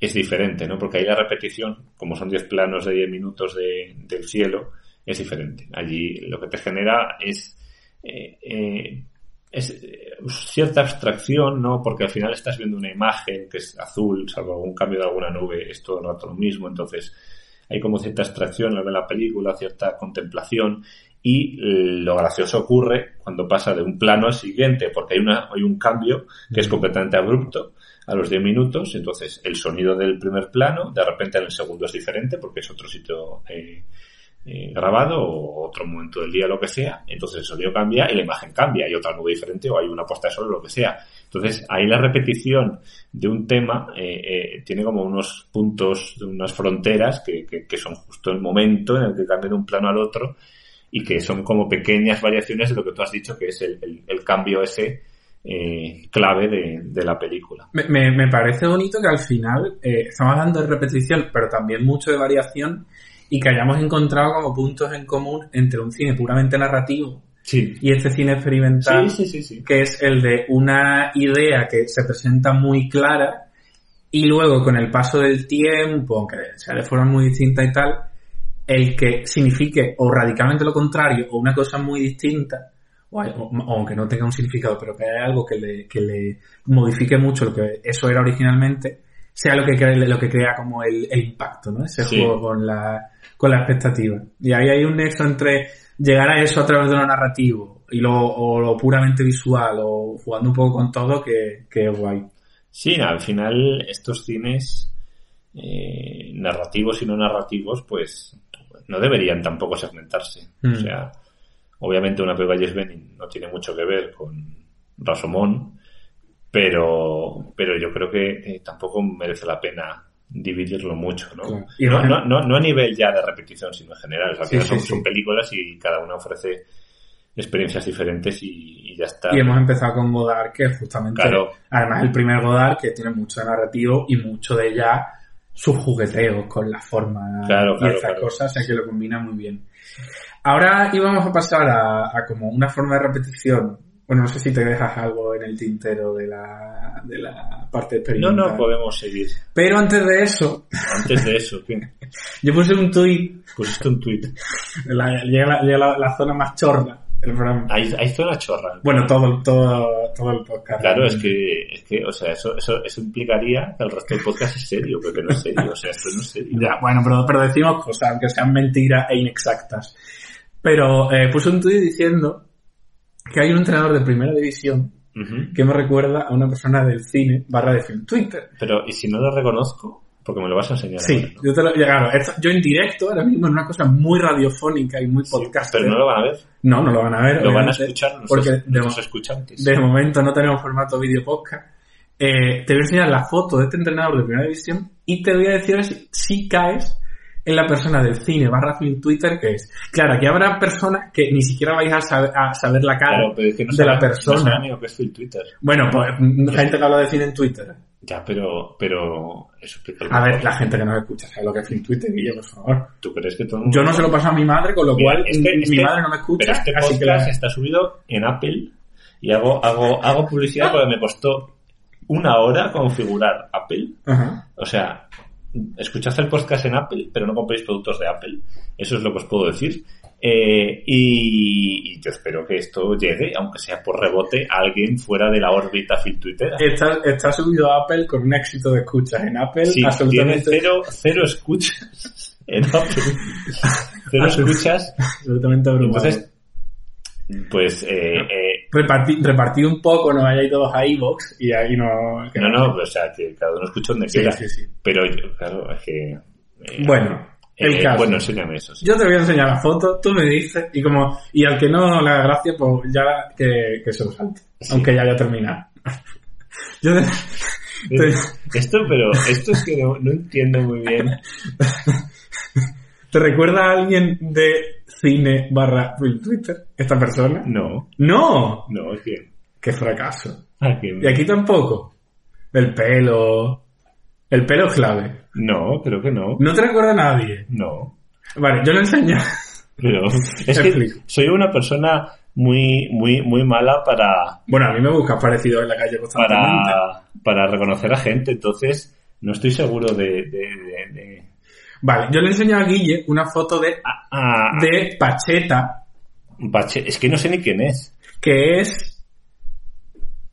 es diferente, ¿no? Porque ahí la repetición, como son 10 planos de 10 minutos de, del cielo, es diferente. Allí lo que te genera es, eh, eh, es eh, cierta abstracción, ¿no? Porque al final estás viendo una imagen que es azul, salvo algún cambio de alguna nube, es todo rato lo mismo, entonces hay como cierta abstracción en la película, cierta contemplación y lo gracioso ocurre cuando pasa de un plano al siguiente, porque hay, una, hay un cambio que es completamente abrupto a los 10 minutos, entonces el sonido del primer plano, de repente en el segundo es diferente porque es otro sitio eh, eh, grabado o otro momento del día, lo que sea, entonces el sonido cambia y la imagen cambia, hay otra nube diferente o hay una puesta de sol, lo que sea. Entonces ahí la repetición de un tema eh, eh, tiene como unos puntos, unas fronteras que, que, que, son justo el momento en el que cambia de un plano al otro y que son como pequeñas variaciones de lo que tú has dicho que es el, el, el cambio ese eh, clave de, de, la película. Me, me, me, parece bonito que al final eh, estamos hablando de repetición, pero también mucho de variación y que hayamos encontrado como puntos en común entre un cine puramente narrativo sí. y este cine experimental, sí, sí, sí, que es el de una idea que se presenta muy clara y luego con el paso del tiempo, aunque sea de forma muy distinta y tal, el que signifique o radicalmente lo contrario o una cosa muy distinta o, o, aunque no tenga un significado, pero que haya algo que le, que le modifique mucho lo que eso era originalmente, sea lo que crea, lo que crea como el, el impacto, ¿no? Ese Sí. juego con la, con la expectativa. Y ahí hay un nexo entre llegar a eso a través de lo narrativo y lo, o lo puramente visual o jugando un poco con todo que, que es guay. Sí, al final estos cines eh, narrativos y no narrativos, pues no deberían tampoco segmentarse. Mm. O sea, obviamente una película de Yes Benning no tiene mucho que ver con Rasomón, pero, pero yo creo que eh, tampoco merece la pena dividirlo mucho, ¿no? Claro. Y No, no, no, no a nivel ya de repetición, sino en general. O sea, Sí, son, sí. son películas y cada una ofrece experiencias diferentes y, y ya está. Y hemos empezado con Godard, que es justamente, Claro. además el primer Godard, que tiene mucho de narrativo y mucho de ya sus jugueteos con la forma Claro, y estas cosas, o sea que lo combina muy bien. Ahora íbamos a pasar a, a como una forma de repetición. Bueno, no sé si te dejas algo en el tintero de la, de la parte No, experimental. no, podemos seguir. Pero antes de eso, Antes de eso, ¿qué? yo puse un tuit, Pusiste un tuit. la, llega, la, llega la, la zona más chorra del programa. Hay, hay zona chorra. Bueno, todo, todo, todo el podcast. Claro, es que, es que, o sea, eso, eso, eso implicaría que el resto del podcast es serio, pero que no es serio, o sea, esto no es serio. Ya, bueno, pero, pero decimos cosas, aunque sean mentiras e inexactas. Pero eh, puse un tuit diciendo que hay un entrenador de primera división que me recuerda a una persona del cine barra de film Twitter. Pero, ¿y si no lo reconozco? Porque me lo vas a enseñar Sí, ahora, ¿no? yo te lo, claro, esto- yo en directo ahora mismo en una cosa muy radiofónica y muy podcast. Pero no lo van a ver, no, no lo van a ver. lo van a escuchar porque de, nuestros escuchantes. de momento no tenemos formato vídeo podcast. Eh, te voy a enseñar la foto de este entrenador de primera división y te voy a decir si, si caes en la persona del cine barra film Twitter que es. Claro, aquí habrá personas que ni siquiera vais a saber, a saber la cara Claro, pero es que no de sabe- la persona. No que es Twitter. Bueno, pues mm, gente que habla de cine en Twitter. Ya, pero, pero, eso A ver, la gente que nos escucha sabe lo que es film Twitter, Guille, por favor. ¿Tú crees que todo el mundo Yo no se lo paso a mi madre, con lo Mira, cual este- mi este- madre no me escucha, Pero este así que podcast la- está subido en Apple y hago, hago, hago publicidad porque me costó una hora configurar Apple. Ajá. O sea, escuchaste el podcast en Apple, pero no compréis productos de Apple. Eso es lo que os puedo decir. Eh, y, y yo espero que esto llegue, aunque sea por rebote, a alguien fuera de la órbita filtuitera. Está, está subido a Apple con un éxito de escuchas en Apple. Sí, tiene absolutamente, cero, cero escuchas en Apple. Cero escuchas. absolutamente abrumado. Entonces, pues, eh, eh, repartid, repartid un poco, no vayáis todos a iVoox y ahí no... que no, no, o sea, que cada uno escucha donde Sí, quiera. sí, sí. Pero, yo, claro, es que... eh, Bueno, el eh, caso. Bueno, enséñame eso. Yo te voy a enseñar la foto, tú me dices, y como, y al que no le haga gracia, pues ya que, que se lo salte. Aunque ya haya terminado. Yo te- te- Esto, pero, esto es que no, no entiendo muy bien. ¿Te recuerda a alguien de cine barra Twitter? ¿Esta persona? No, ¡No! no, es que... ¡Qué fracaso! Y aquí tampoco. El pelo, El pelo es clave. No, creo que no. No te recuerda a nadie. No. Vale, yo lo enseño. Pero es que soy una persona muy, muy, muy mala para, Bueno, a mí me buscas parecido en la calle constantemente. para, para reconocer a gente, entonces no estoy seguro de, de, de- de- Vale, yo le enseño a Guille una foto de, Ah, de Pacheta, es que no sé ni quién es. que es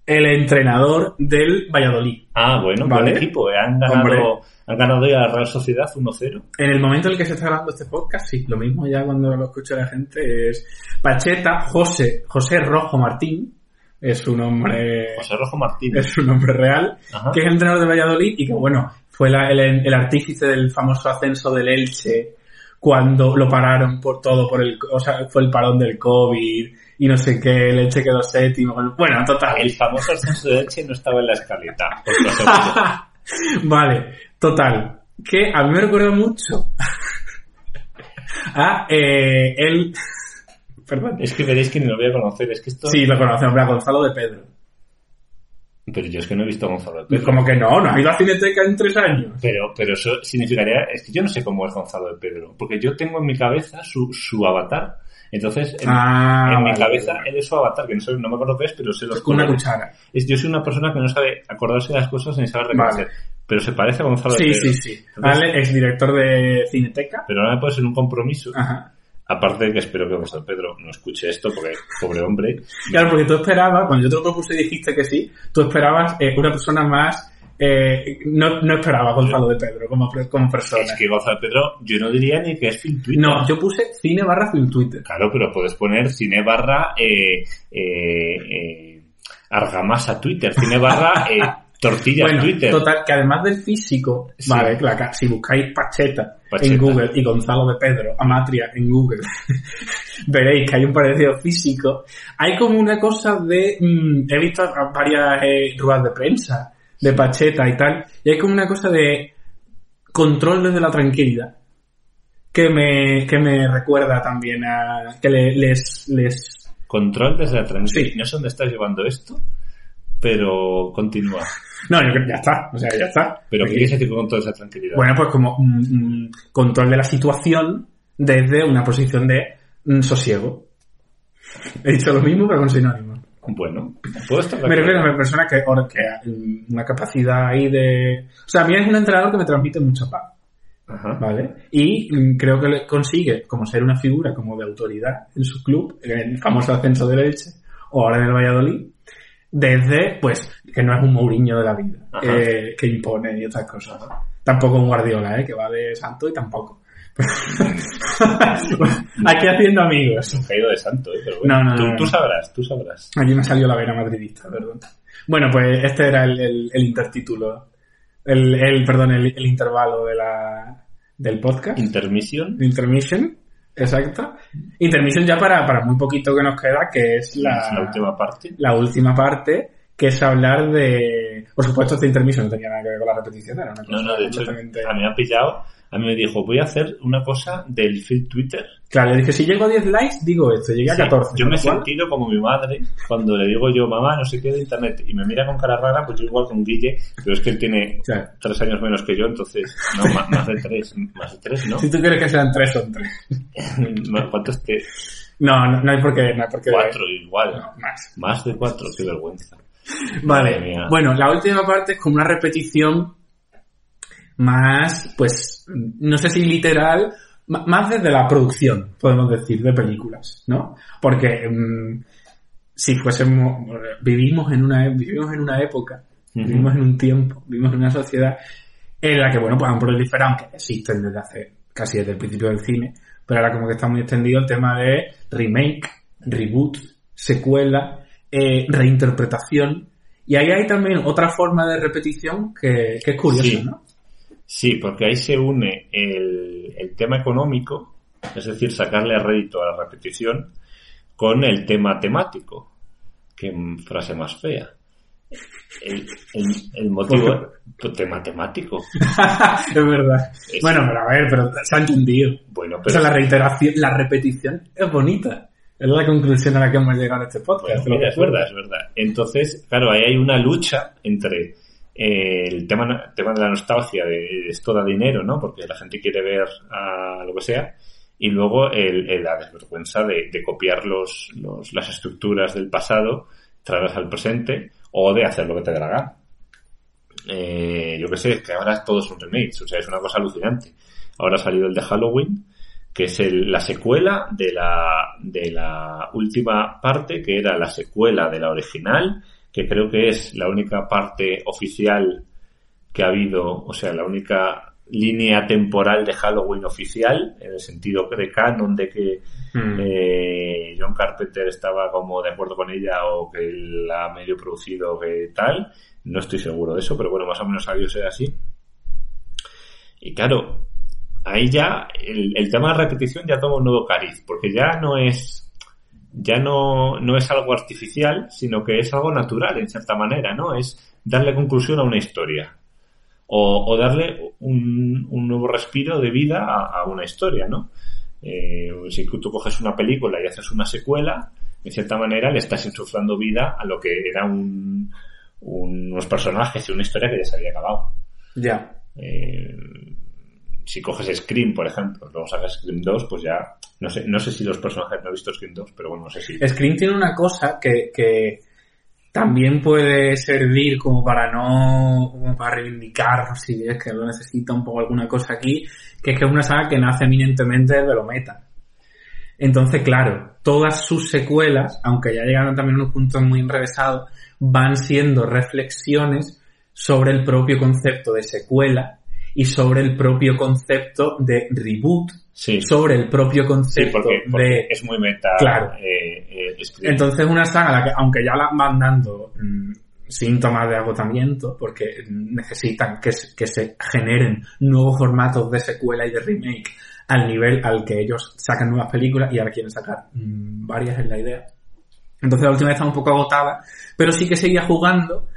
el entrenador del Valladolid. Ah, bueno, Vale. buen equipo. eh. Han ganado, Hombre. han ganado ya la Real Sociedad 1-0. En el momento en el que se está grabando este podcast, sí, lo mismo ya cuando lo escucha la gente es Pacheta, José, José Rojo Martín, es un hombre, José Rojo Martínez. es un nombre real, Ajá. que es el entrenador de Valladolid y que bueno, fue la- el, el artífice del famoso ascenso del Elche cuando lo pararon por todo, por el, o sea, fue el parón del COVID y no sé qué, el Elche quedó séptimo, bueno, total. El famoso ascenso de Elche no estaba en la escaleta. vale, total. Que a mí me recuerda mucho a eh, el... Perdón. es que veréis que ni lo voy a conocer. Es que esto... Sí, lo conocemos, a Gonzalo de Pedro. Pero yo es que no he visto a Gonzalo de Pedro. Como que no, no ha ido a Cineteca en tres años. Pero, pero eso significaría, es que yo no sé cómo es Gonzalo de Pedro, porque yo tengo en mi cabeza su, su avatar. Entonces, en, Ah, en mi cabeza vale. él es su avatar, que no, sé, no me acuerdo qué es, pero sé los Con una cuchara. Es, yo soy una persona que no sabe acordarse de las cosas ni sabe reconocer. Pero se parece a Gonzalo de Sí, Pedro. sí, sí. Entonces, Vale, exdirector de Cineteca. Pero ahora me puede ser un compromiso. Ajá. Aparte de que espero que Gonzalo Pedro no escuche esto, porque pobre hombre. Claro, porque tú esperabas, cuando yo te lo propuse y dijiste que sí, tú esperabas eh, una persona más... eh, no, no esperaba Gonzalo de Pedro como persona. Es que Gonzalo Pedro, yo no diría ni que es film Twitter. No, yo puse cine barra film Twitter. Claro, pero puedes poner cine barra eh, eh, eh, argamasa Twitter, cine barra Bueno, Twitter. total, que además del físico, Sí. vale, la si buscáis Pacheta, Pacheta. en Google y Gonzalo de Pedro, Amatria en Google, veréis que hay un parecido físico. Hay como una cosa de, mm, he visto varias eh, ruedas de prensa de Pacheta y tal, y hay como una cosa de control desde la tranquilidad que me, que me recuerda también a que le- les, les Control desde la tranquilidad. Sí. No sé dónde estás llevando esto, pero continúa. No, yo creo que ya está, o sea, ya está. Pero ¿qué quieres decir con toda esa tranquilidad? Bueno, pues como un, un control de la situación desde una posición de mm, sosiego. He dicho lo mismo, pero con sinónimo. Bueno, puedo estar de Me refiero a que, or- que mm, una capacidad ahí de... O sea, a mí es un entrenador que me transmite mucha paz, Ajá. ¿vale? Y mm, creo que consigue, como ser una figura como de autoridad en su club, en el famoso ascenso del Elche, o ahora en el Valladolid, desde, pues, que no es un Mourinho de la vida, que, impone y otras cosas. ¿no? Tampoco un Guardiola, ¿eh? Que va de santo y tampoco. Aquí haciendo amigos. Un caído de santo, ¿eh? Pero bueno, No, no, tú, no, no. tú sabrás, tú sabrás. Aquí me salió la vena madridista, perdón. Bueno, pues este era el, el, el intertítulo. El, el, perdón, el, intervalo de la, del podcast. Intermisión. Intermission. Exacto. Intermission ya para, para muy poquito que nos queda, que es la, la última parte. la última parte, que es hablar de... Por supuesto, este intermission no tenía nada que ver con la repetición, era una cosa No, no, de hecho, completamente- a mí me ha pillado. A mí me dijo, voy a hacer una cosa del feed Twitter. Claro, le dije, si llego a 10 likes, digo esto, llegué a Sí, 14. yo me he con lo cual- sentido como mi madre cuando le digo yo, mamá, no sé qué de internet, y me mira con cara rara, pues yo igual con Guille, pero es que él tiene Claro. tres años menos que yo, entonces, no, más, más de tres, más de tres, ¿no? Si tú quieres que sean 3, son 3. ¿Cuántos te? No, no, no hay por qué, no hay por qué. Cuatro, igual. No, más. Más de cuatro, qué vergüenza. Vale. Bueno, la última parte es como una repetición más, pues, no sé si literal, más desde la producción, podemos decir, de películas, ¿no? Porque mm, si fuésemos, vivimos en una, vivimos en una época, vivimos en un tiempo, vivimos en una sociedad en la que, bueno, pues han proliferado, aunque existen desde hace, casi desde el principio del cine, pero ahora como que está muy extendido el tema de remake, reboot, secuela, eh, reinterpretación, y ahí hay también otra forma de repetición que, que es curiosa, Sí. ¿no? Sí, porque ahí se une el, el tema económico, es decir, sacarle rédito a la repetición, con el tema temático. Qué frase más fea. El, el- el motivo, tema temático. es verdad. Es- Bueno, pero a ver, pero se ha entendido. Bueno, O pero sea, la reiteración, la repetición es bonita. Es la conclusión a la que hemos llegado en este podcast. Bueno, mira, es verdad, es verdad. Entonces, claro, ahí hay una lucha entre eh, el tema, tema de la nostalgia, de esto da dinero, ¿no? Porque la gente quiere ver a lo que sea. Y luego el, la desvergüenza de, de copiar los, los, las estructuras del pasado, traerlas al presente, o de hacer lo que te dé la gana. Eh, yo qué sé, que ahora todo es un remake, o sea, es una cosa alucinante. Ahora ha salido el de Halloween, que es el, la secuela de la, de la última parte, que era la secuela de la original, que creo que es la única parte oficial que ha habido, o sea, la única línea temporal de Halloween oficial, en el sentido de canon de que Hmm. eh, John Carpenter estaba como de acuerdo con ella o que la ha medio producido que tal. No estoy seguro de eso, pero bueno, más o menos ha debido ser así. Y claro, ahí ya el, el tema de la repetición ya toma un nuevo cariz, porque ya no es ya no, no es algo artificial, sino que es algo natural en cierta manera, ¿no? Es darle conclusión a una historia. O, o darle un, un nuevo respiro de vida a, a una historia, ¿no? Eh, si tú coges una película y haces una secuela, en cierta manera le estás insuflando vida a lo que era un, un- unos personajes y una historia que ya se había acabado. Ya. Eh, si coges Scream, por ejemplo, luego sacas Scream 2, pues ya, no sé, no sé si los personajes no he visto Scream 2, pero bueno, no sé si. Scream tiene una cosa que, que también puede servir como para no, como para reivindicar, si es que lo necesita un poco alguna cosa aquí, que es que es una saga que nace eminentemente de lo meta. Entonces, claro, todas sus secuelas, aunque ya llegaron también a unos puntos muy enrevesados, van siendo reflexiones sobre el propio concepto de secuela y sobre el propio concepto de reboot, Sí, sobre el propio sí concepto porque, porque de es muy meta. Claro. eh, eh, entonces una saga la que, aunque ya la van dando mm, síntomas de agotamiento, porque necesitan que, se- que se generen nuevos formatos de secuela y de remake al nivel al que ellos sacan nuevas películas y ahora quieren sacar mm, varias en la idea. Entonces la última vez estaba un poco agotada, pero sí que seguía jugando.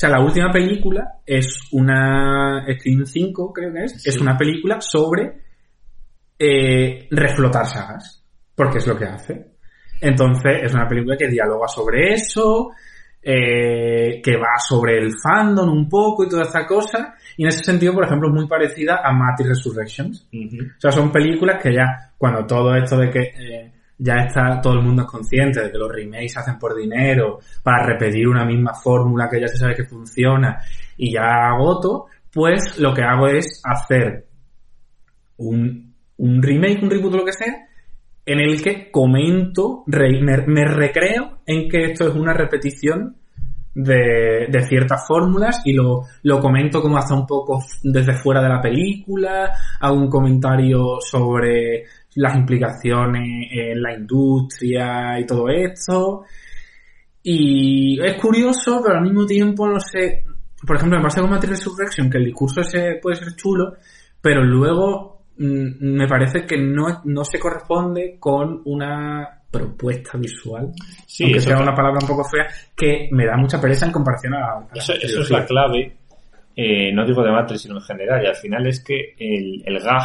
O sea, la última película es una Scream 5, creo que es, Sí. es una película sobre eh, reflotar sagas, porque es lo que hace. Entonces, es una película que dialoga sobre eso, eh, que va sobre el fandom un poco y toda esta cosa. Y en ese sentido, por ejemplo, es muy parecida a Matrix Resurrections. Ujú. O sea, son películas que ya, cuando todo esto de que eh, ya está, todo el mundo es consciente de que los remakes se hacen por dinero, para repetir una misma fórmula que ya se sabe que funciona, y ya agoto, pues lo que hago es hacer un, un remake, un reboot o lo que sea, en el que comento, me, recreo en que esto es una repetición de, de ciertas fórmulas y lo, lo comento como hasta un poco desde fuera de la película, hago un comentario sobre las implicaciones en la industria y todo esto. Y es curioso, pero al mismo tiempo no sé, por ejemplo, pasa con Matrix Resurrection, que el discurso ese puede ser chulo, pero luego mm, me parece que no, no se corresponde con una propuesta visual, Sí, aunque sea una palabra un poco fea, que me da mucha pereza en comparación a, a eso, eso es la clave, eh, no digo de Matrix, sino en general, y al final es que el, el gag,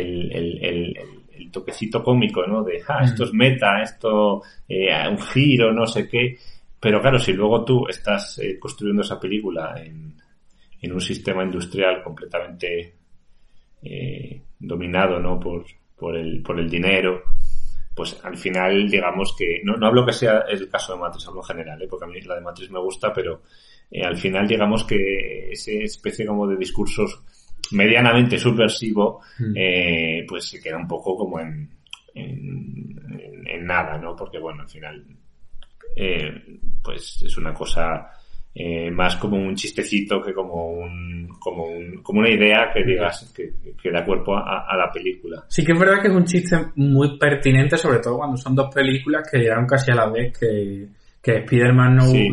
el, el, el, el- toquecito cómico, ¿no? De, ah, esto es meta, esto, eh, un giro, no sé qué. Pero claro, si luego tú estás eh, construyendo esa película en, en un sistema industrial completamente eh, dominado, ¿no? Por, por, el, por el dinero, pues al final, digamos que, no, no hablo que sea el caso de Matrix, hablo en general, ¿eh? porque a mí la de Matrix me gusta, pero eh, al final, digamos que esa especie como de discursos medianamente subversivo, Mm. eh, pues se queda un poco como en, en, en- nada, ¿no? Porque bueno, al final, eh, pues es una cosa eh, más como un chistecito que como un, como un, como una idea que digas que, que da cuerpo a, a la película. Sí que es verdad que es un chiste muy pertinente, sobre todo cuando son dos películas que llegaron casi a la vez que, que Spider-Man no, Sí.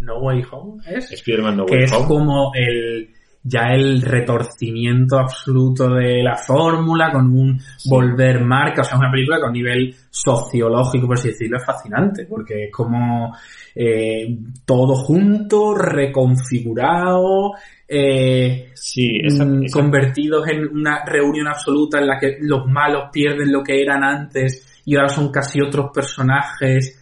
no Way Home es. Spider-Man No que Way es Home. como el ya el retorcimiento absoluto de la fórmula con un volver marca, o sea, una película con nivel sociológico, por así decirlo, es fascinante, porque es como eh, todo junto, reconfigurado, eh, Sí, esa, mm, esa- convertidos en una reunión absoluta en la que los malos pierden lo que eran antes y ahora son casi otros personajes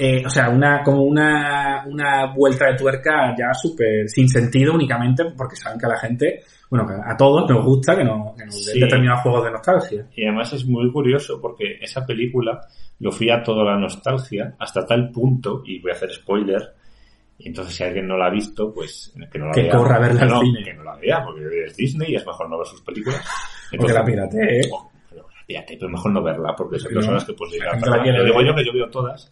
eh, o sea, una, como una, una vuelta de tuerca ya súper sin sentido únicamente porque saben que a la gente, bueno, que a todos nos gusta que nos, que nos den Sí. determinados juegos de nostalgia. Y además es muy curioso porque esa película lo fui a toda la nostalgia hasta tal punto, y voy a hacer spoiler, y entonces si alguien no la ha visto, pues que no la Que vea. corra a verla al No, cine. Que no la vea, porque es Disney y es mejor no ver sus películas. Porque la pirate, ¿eh? Oh, pero la pirate, pero mejor no verla, porque son No, personas que pues la la Lo digo yo que yo veo todas,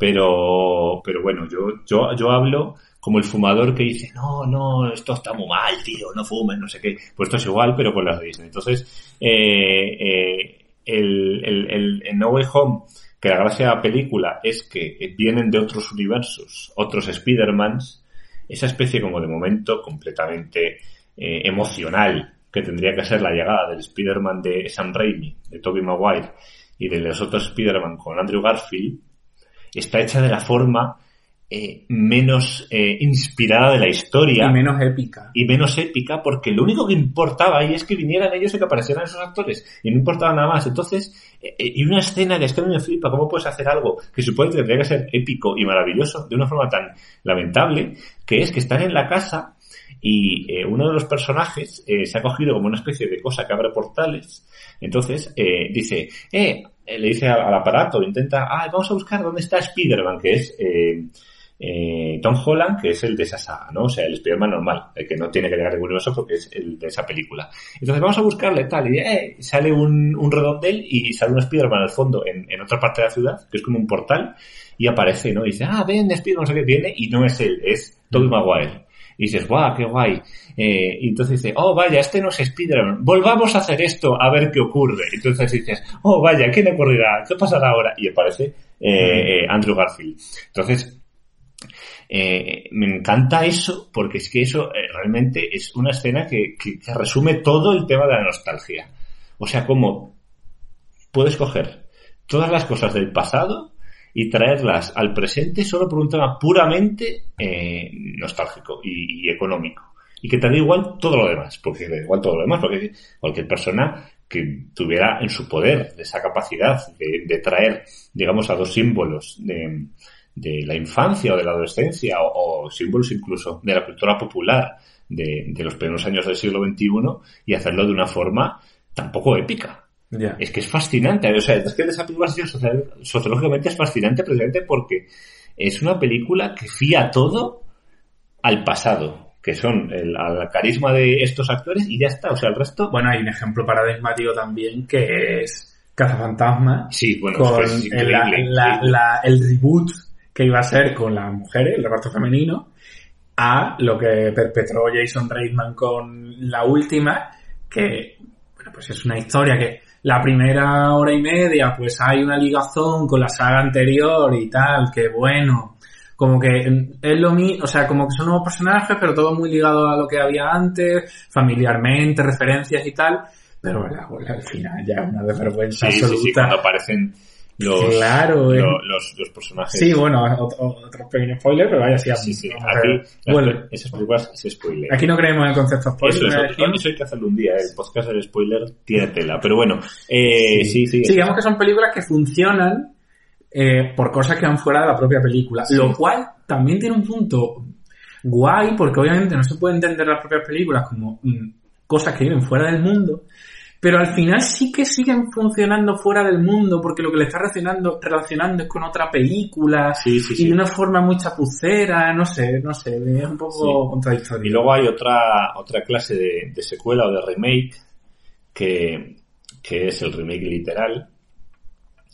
pero, pero bueno, yo, yo, yo hablo como el fumador que dice, no, no, esto está muy mal, tío, no fumes, no sé qué. Pues esto es igual, pero con las Disney. Entonces, eh, eh, el, el, el, en No Way Home, que la gracia de la película es que vienen de otros universos, otros Spider-Mans, esa especie como de momento completamente eh, emocional que tendría que ser la llegada del Spider-Man de Sam Raimi, de Tobey Maguire, y de los otros Spider-Man con Andrew Garfield, está hecha de la forma eh, menos eh, inspirada de la historia Y menos épica. y menos épica porque lo único que importaba ahí es que vinieran ellos y que aparecieran esos actores y no importaba nada más. Entonces, eh, y una escena que es que mí me flipa, ¿cómo puedes hacer algo que supone que tendría que ser épico y maravilloso de una forma tan lamentable que es que están en la casa y eh, uno de los personajes eh, se ha cogido como una especie de cosa que abre portales. Entonces, eh, dice, eh, le dice al, al aparato, intenta, ah, vamos a buscar dónde está Spider-Man, que es eh, eh, Tom Holland, que es el de esa saga, ¿no? O sea, el Spider-Man normal, el que no tiene que llegar ningún universo porque es el de esa película. Entonces vamos a buscarle tal, y eh, sale un, un redondel y sale un Spider-Man al fondo en, en otra parte de la ciudad, que es como un portal, y aparece, ¿no? Y dice, ah, ven, Spider-Man, no sé qué, viene, y no es él, es Tobey Maguire. Y dices, guau, qué guay. Eh, y entonces dice, oh, vaya, este no es Spider-Man. Volvamos a hacer esto a ver qué ocurre. Entonces dices, oh, vaya, ¿qué le ocurrirá? ¿Qué pasará ahora? Y aparece eh, eh, Andrew Garfield. Entonces, eh, me encanta eso porque es que eso eh, realmente es una escena que, que- que resume todo el tema de la nostalgia. O sea, como puedes coger todas las cosas del pasado y traerlas al presente solo por un tema puramente eh, nostálgico y, económico. Y que te da igual todo lo demás, porque da igual todo lo demás, porque cualquier persona que tuviera en su poder esa capacidad de, traer, digamos, a dos símbolos de, la infancia o de la adolescencia o, o símbolos incluso de la cultura popular de, de los primeros años del siglo XXI y hacerlo de una forma tampoco épica. Ya. Es que es fascinante. O sea, es que esa película soci- sociológicamente es fascinante precisamente porque es una película que fía todo al pasado, que son el, al carisma de estos actores y ya está. O sea, el resto... Bueno, hay un ejemplo paradigmático también que es Cazafantasma Sí, bueno, con es, que es el, la- el reboot que iba a ser con las mujeres, el reparto femenino, a lo que perpetró Jason Reitman con la última, que bueno, pues es una historia que la primera hora y media pues hay una ligazón con la saga anterior y tal, que bueno, como que es lo mismo, o sea, como que son nuevos personajes, pero todo muy ligado a lo que había antes, familiarmente, referencias y tal, pero la- la- al final ya una desvergüenza Sí, sí, absoluta. sí, cuando aparecen los, Claro, eh. lo- los, los personajes. Sí, bueno, otro, otro pequeño spoiler, pero vaya, sí, Sí, sí. Aquí, Bueno, esas películas se spoiler. aquí no creemos en el concepto spoiler. Eso. Decimos- eso hay que hacerlo un día. El podcast del spoiler tiene tela. Pero bueno, eh, sí, sí. Sí, digamos que son películas que funcionan eh, por cosas que van fuera de la propia película. Lo cual también tiene un punto guay, porque obviamente no se puede entender las propias películas como mm, cosas que viven fuera del mundo. Pero al final sí que siguen funcionando fuera del mundo, porque lo que le está relacionando, relacionando es con otra película, Sí, sí, y de una forma muy chapucera, no sé, no sé, es un poco contradictorio. Y luego hay otra, otra clase de, de secuela o de remake que, que es el remake literal.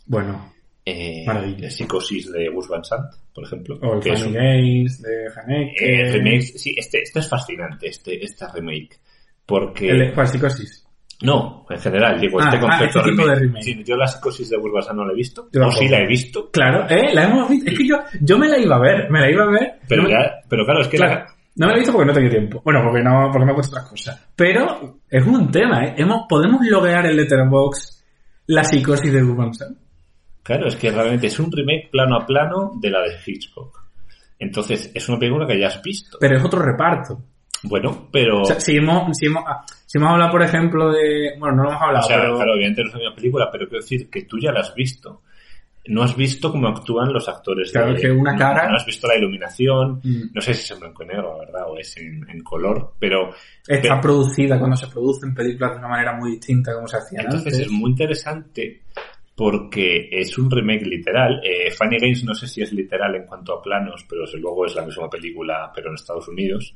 Bueno, Eh, Maravilla. Psicosis de Gus Van Sant, por ejemplo. o el que es un- Games de Haneke. eh, remake, sí, este, este es fascinante, este, este remake. Porque... el, ¿Cuál, psicosis? No, en general, digo, Ah, este ah, concepto este tipo de remake. Sí, yo la psicosis de Sant no la he visto. Yo o sí la he visto. Claro, ¿eh? La hemos visto. Es que yo, yo me la iba a ver, me la iba a ver. Pero, no, me- ya, pero claro, es que claro, la- no me la he visto porque no tenía tiempo. Bueno, porque no, porque me he puesto otras cosas. Pero es un tema, ¿eh? Hemos, podemos loguear en Letterboxd la psicosis de Sant. Claro, es que realmente es un remake plano a plano de la de Hitchcock. Entonces, es una película que ya has visto. Pero es otro reparto. Bueno, pero... O sea, si hemos, si hemos, ah, si hemos hablado, por ejemplo, de... Bueno, no lo hemos hablado, o sea, pero... claro, obviamente no es la misma película, pero quiero decir que tú ya la has visto. no has visto cómo actúan los actores. Claro, de- que una cara- No has visto la iluminación. Mm. No sé si es en blanco y negro, la verdad, o es en, en color, pero Está Pero- producida cuando se producen películas de una manera muy distinta como se hacía entonces antes. es muy interesante porque es un remake literal. Eh, Funny Games no sé si es literal en cuanto a planos, pero desde luego es la misma película, pero en Estados Unidos.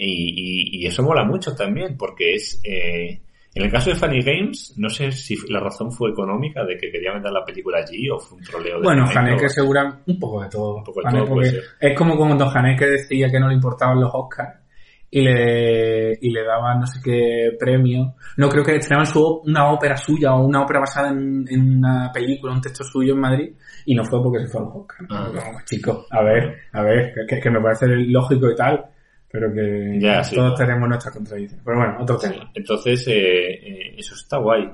Y, y- y eso mola mucho también, porque es... eh, en el caso de Funny Games, no sé si la razón fue económica de que quería vender la película allí o fue un troleo de Bueno, Haneke, segura un poco de todo. Un poco de todo puede porque ser. es como cuando Haneke decía que no le importaban los Oscars y le, y le daban no sé qué premio. No creo que estrenaban su, una ópera suya o una ópera basada en, en una película, un texto suyo en Madrid y no fue porque se fue a los Oscars. Ah. Como, chicos, a ver, a ver, que, que me parece lógico y tal, pero que Ya, sí. todos tenemos nuestras contradicciones. Pero bueno, otro Sí, tema. Entonces, eh, eh, eso está guay.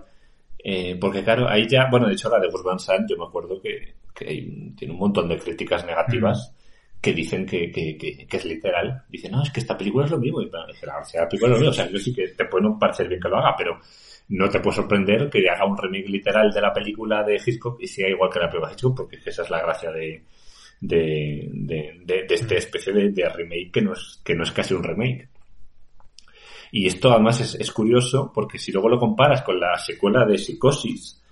Eh, porque claro, ahí ya, bueno, de hecho la de Gus Van Sant, yo me acuerdo que, que hay- tiene un montón de críticas negativas que dicen que, que, que, que es literal. Dicen, no, es que esta película es lo mismo. Y bueno, dice, la, la película es lo mismo. O sea, yo sí que te puede no parecer bien que lo haga, pero no te puede sorprender que haga un remake literal de la película de Hitchcock y sea igual que la película de Hitchcock, porque esa es la gracia de, de, de, de, de esta especie de, de remake que no, es, que no es casi un remake. Y esto además es, es curioso porque si luego lo comparas con la secuela de Psicosis,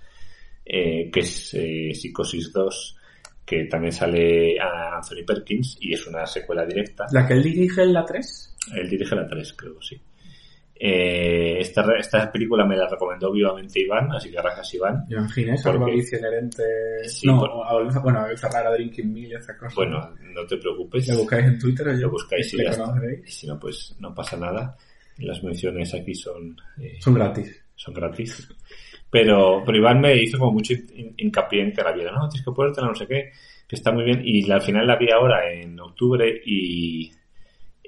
eh, que es eh, Psicosis 2, que también sale a Anthony Perkins y es una secuela directa. ¿La que él dirige en la 3? Él dirige la 3, creo, sí. Eh, esta, esta película me la recomendó vivamente Iván, así que gracias Iván. ¿Por algo? Alicia inherente. Sí, no, por- a bueno, a Ferrara, Drinking Mill y esas cosas. Bueno, no te preocupes. Lo buscáis en Twitter o yo Lo buscáis y le ya está. conoceréis. Y si no, pues no pasa nada. Las menciones aquí son eh, Son gratis. son gratis. Pero, pero Iván me hizo como mucho hin- hincapié en que la viera, no, tienes que ponértela, no sé qué, que está muy bien. Y la- al final la vi ahora en octubre y,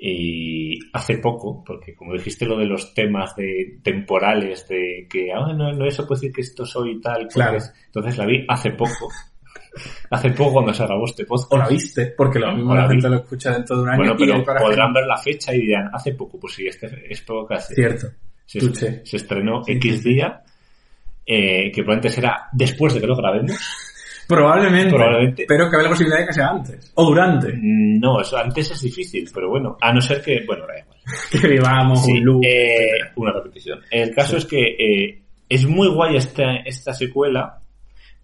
y hace poco, porque como dijiste lo de los temas de temporales, de que, ah, no, no, eso puede decir que esto soy y tal. Claro. es- Entonces la vi hace poco. hace poco cuando se grabó este podcast. O la viste, porque lo mismo la vi. gente lo escucha dentro de un año Bueno, pero podrán ver la fecha y dirán, hace poco, pues sí, este es podcast. Cierto. se, estrenó Sí, X sí. día, eh, que probablemente será después de que lo grabemos. Probablemente, Probablemente. Pero que hay la posibilidad de que sea antes. O durante. Mm, No, eso antes es difícil, pero bueno, a no ser que, bueno, da igual. Que vivamos Sí, un loop. eh, una repetición. El caso es que eh, es muy guay esta, esta secuela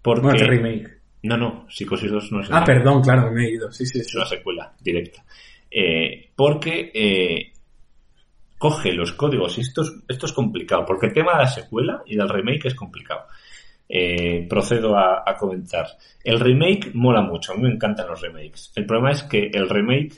porque... Bueno, este remake. no, no, Psicosis 2 no es Ah, perdón, claro, me he ido. Sí, sí, es sí. una secuela directa. Eh, porque eh, coge los códigos, y esto es, esto es complicado, porque el tema de la secuela y del remake es complicado. Eh, procedo a, a comentar. El remake mola mucho, a mí me encantan los remakes. El problema es que el remake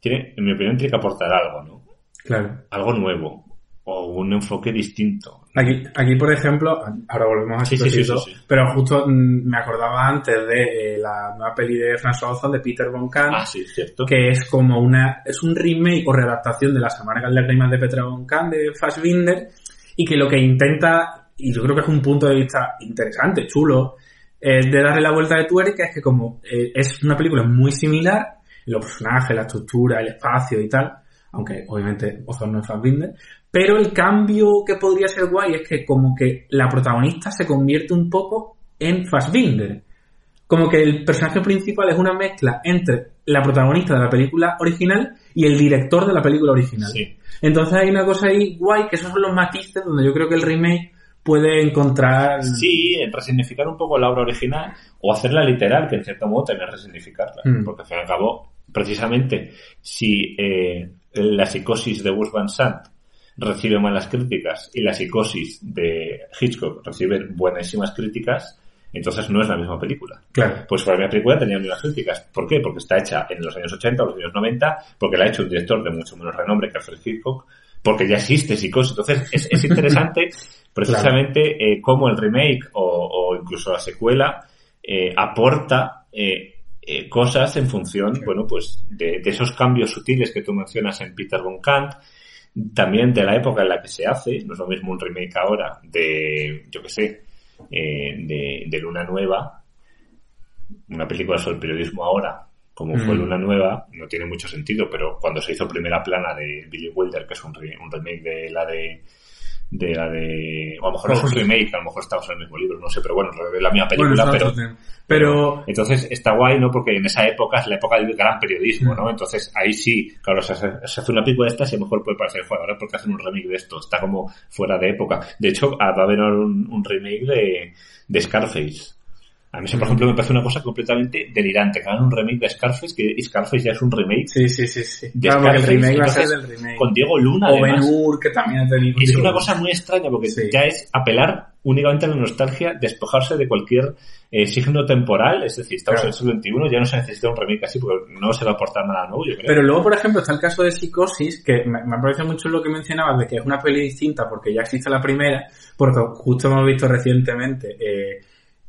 tiene, en mi opinión, tiene que aportar algo, ¿no? Claro. Algo nuevo o un enfoque distinto. Aquí, aquí, por ejemplo, ahora volvemos a Sí, sí, sí, Psicosis sí, sí. pero justo mm, me acordaba antes de eh, la nueva peli de François Ozon de Peter Von Kant, Ah, sí, cierto. que es como una, es un remake o readaptación de las amargas lágrimas de Peter Von Kant de Fassbinder, y que lo que intenta, y yo creo que es un punto de vista interesante, chulo, de darle la vuelta de tuerca, es que como eh, es una película muy similar, los personajes, la estructura, el espacio y tal, aunque obviamente Ozon no es Fassbinder, pero el cambio que podría ser guay es que como que la protagonista se convierte un poco en Fassbinder. Como que el personaje principal es una mezcla entre la protagonista de la película original y el director de la película original. Sí. Entonces hay una cosa ahí guay, que esos son los matices donde yo creo que el remake puede encontrar... Sí, en resignificar un poco la obra original o hacerla literal, que en cierto modo también es resignificarla. Mm. Porque al fin y al cabo, precisamente, si eh, la psicosis de Gus Van Sant recibe malas críticas y la psicosis de Hitchcock recibe buenísimas críticas, entonces no es la misma película. Claro. Pues para mi película tenía unas críticas. ¿Por qué? Porque está hecha en los años 80 o los años 90, porque la ha hecho un director de mucho menos renombre que Alfred Hitchcock, porque ya existe psicosis. Entonces es, es interesante precisamente eh, cómo el remake o, o incluso la secuela eh, aporta eh, cosas en función, bueno, pues de, de esos cambios sutiles que tú mencionas en Peter von Kant, también de la época en la que se hace, no es lo mismo un remake ahora de, yo qué sé, de, de Luna Nueva, una película sobre el periodismo ahora, como fue Mm. Luna Nueva, no tiene mucho sentido, pero cuando se hizo primera plana de Billy Wilder, que es un, re- un remake de la de de la de... O a lo mejor es un remake, a lo mejor estamos en el mismo libro, no sé, pero bueno, es la misma película, Bueno, pero... Pero, Entonces está guay, ¿no? Porque en esa época es la época del gran periodismo, ¿no? Entonces ahí sí, claro, se hace, se hace una película de estas y a lo mejor puede parecer, joder, ahora porque hacen un remake de esto, está como fuera de época. De hecho, va a haber un, un remake de, de Scarface. A mí eso, por ejemplo, me parece una cosa completamente delirante, que hagan un remake de Scarface, que Scarface ya es un remake sí, sí, sí, sí. de Claro, porque el remake va a ser del remake. con Diego Luna, o además. Ben Hur, que también ha tenido... Es una cosa muy extraña porque Sí. ya es apelar únicamente a la nostalgia, despojarse de cualquier eh, signo temporal, es decir, estamos Claro. en el siglo XXI, ya no se necesita un remake así porque no se va a aportar nada nuevo, yo creo. Pero luego, por ejemplo, está el caso de Psicosis, que me, me parece mucho lo que mencionabas de que es una peli distinta porque ya existe la primera, porque justo hemos visto recientemente eh,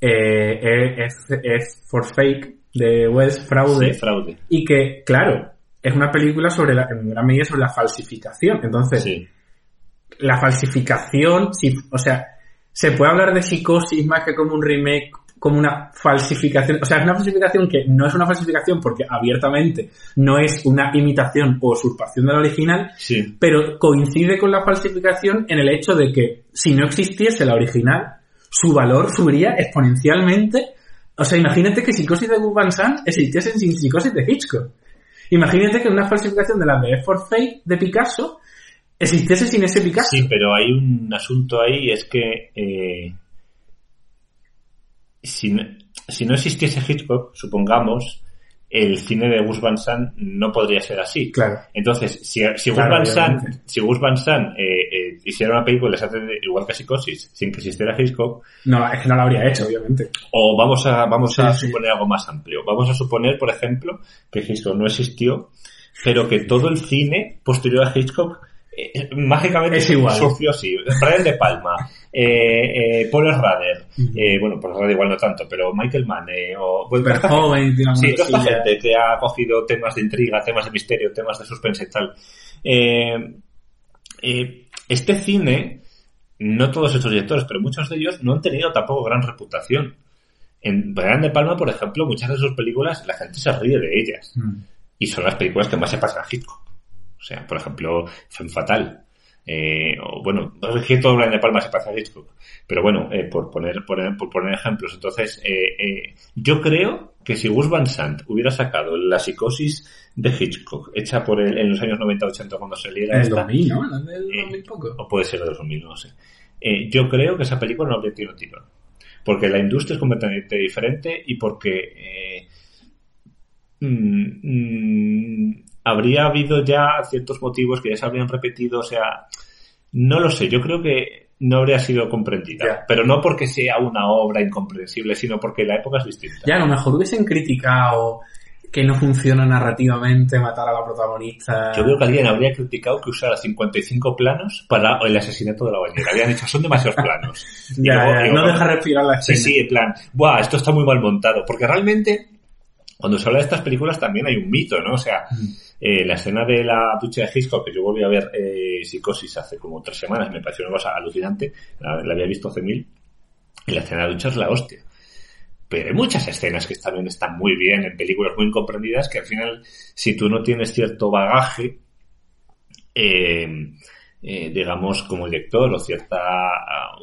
eh, es, es For Fake de Wells, Fraude, Sí, fraude. y que, claro, es una película sobre la, en gran medida sobre la falsificación. Entonces, Sí. la falsificación, sí, o sea, se puede hablar de psicosis más que como un remake, como una falsificación, o sea, es una falsificación que no es una falsificación porque abiertamente no es una imitación o usurpación del original, Sí. pero coincide con la falsificación en el hecho de que si no existiese la original, su valor subiría exponencialmente. O sea, imagínate que psicosis de Gus Van Sant existiese sin psicosis de Hitchcock. Imagínate que una falsificación de la de F for Fate de Picasso existiese sin ese Picasso. Sí, pero hay un asunto ahí, es que eh, si, no, si no existiese Hitchcock, supongamos, el cine de Gus Van Sant no podría ser así. Claro. Entonces, si, si Gus Claro, Van Sant, si Gus Van Sant eh, hiciera una película de- igual que Psicosis, sin que existiera Hitchcock, No, es que no lo habría hecho, obviamente. o vamos a, vamos Sí, a sí. suponer algo más amplio. Vamos a suponer, por ejemplo, que Hitchcock no existió, pero que todo el cine posterior a Hitchcock eh, mágicamente Es igual. surgió así. Brian De Palma, eh, eh, Paul Rader, eh, bueno, Paul Rader igual no tanto, pero Michael Mann, eh, o, bueno, Verhoeven, Sí, toda esta gente que ha cogido temas de intriga, temas de misterio, temas de suspense y tal. Eh, eh, este cine, no todos estos directores, pero muchos de ellos no han tenido tampoco gran reputación. En Brian De Palma, por ejemplo, muchas de sus películas la gente se ríe de ellas. Mm. Y son las películas que más se pasan a Hitchcock. O sea, por ejemplo, Femme Fatal. Eh, o bueno, no es que todo Brian De Palma se pasa a Hitchcock. Pero bueno, eh, por, poner, poner- por poner ejemplos. Entonces, eh, yo creo que si Gus Van Sant hubiera sacado la psicosis de Hitchcock, hecha por él en los años 90-80 cuando saliera el esta, 2000, ¿no? Del Eh, 2000 poco. o puede ser de 2000, no sé. Eh, yo creo que esa película no habría tenido tirón. Porque la industria es completamente diferente y porque eh, mm, mm, habría habido ya ciertos motivos que ya se habrían repetido, o sea, no lo sé, yo creo que no habría sido comprendida. Ya. Pero no porque sea una obra incomprensible, sino porque la época es distinta. Ya, a lo mejor hubiesen criticado que no funciona narrativamente matar a la protagonista. Yo creo que alguien habría criticado que usara 55 planos para el asesinato de la bañera. Habían dicho, son demasiados planos. Y Ya, luego- ya, y no deja respirar la Sí, escena. sí, en plan, buah, esto está muy mal montado. Porque realmente, cuando se habla de estas películas también hay un mito, ¿no? O sea, Mm. eh, la escena de la ducha de Hitchcock, que yo volví a ver eh, Psicosis hace como tres semanas, me pareció una cosa alucinante, la, la había visto hace mil, y la escena de la ducha es la hostia. Pero hay muchas escenas que también están muy bien en películas muy incomprendidas que al final, si tú no tienes cierto bagaje, eh, eh, digamos, como lector o cierta,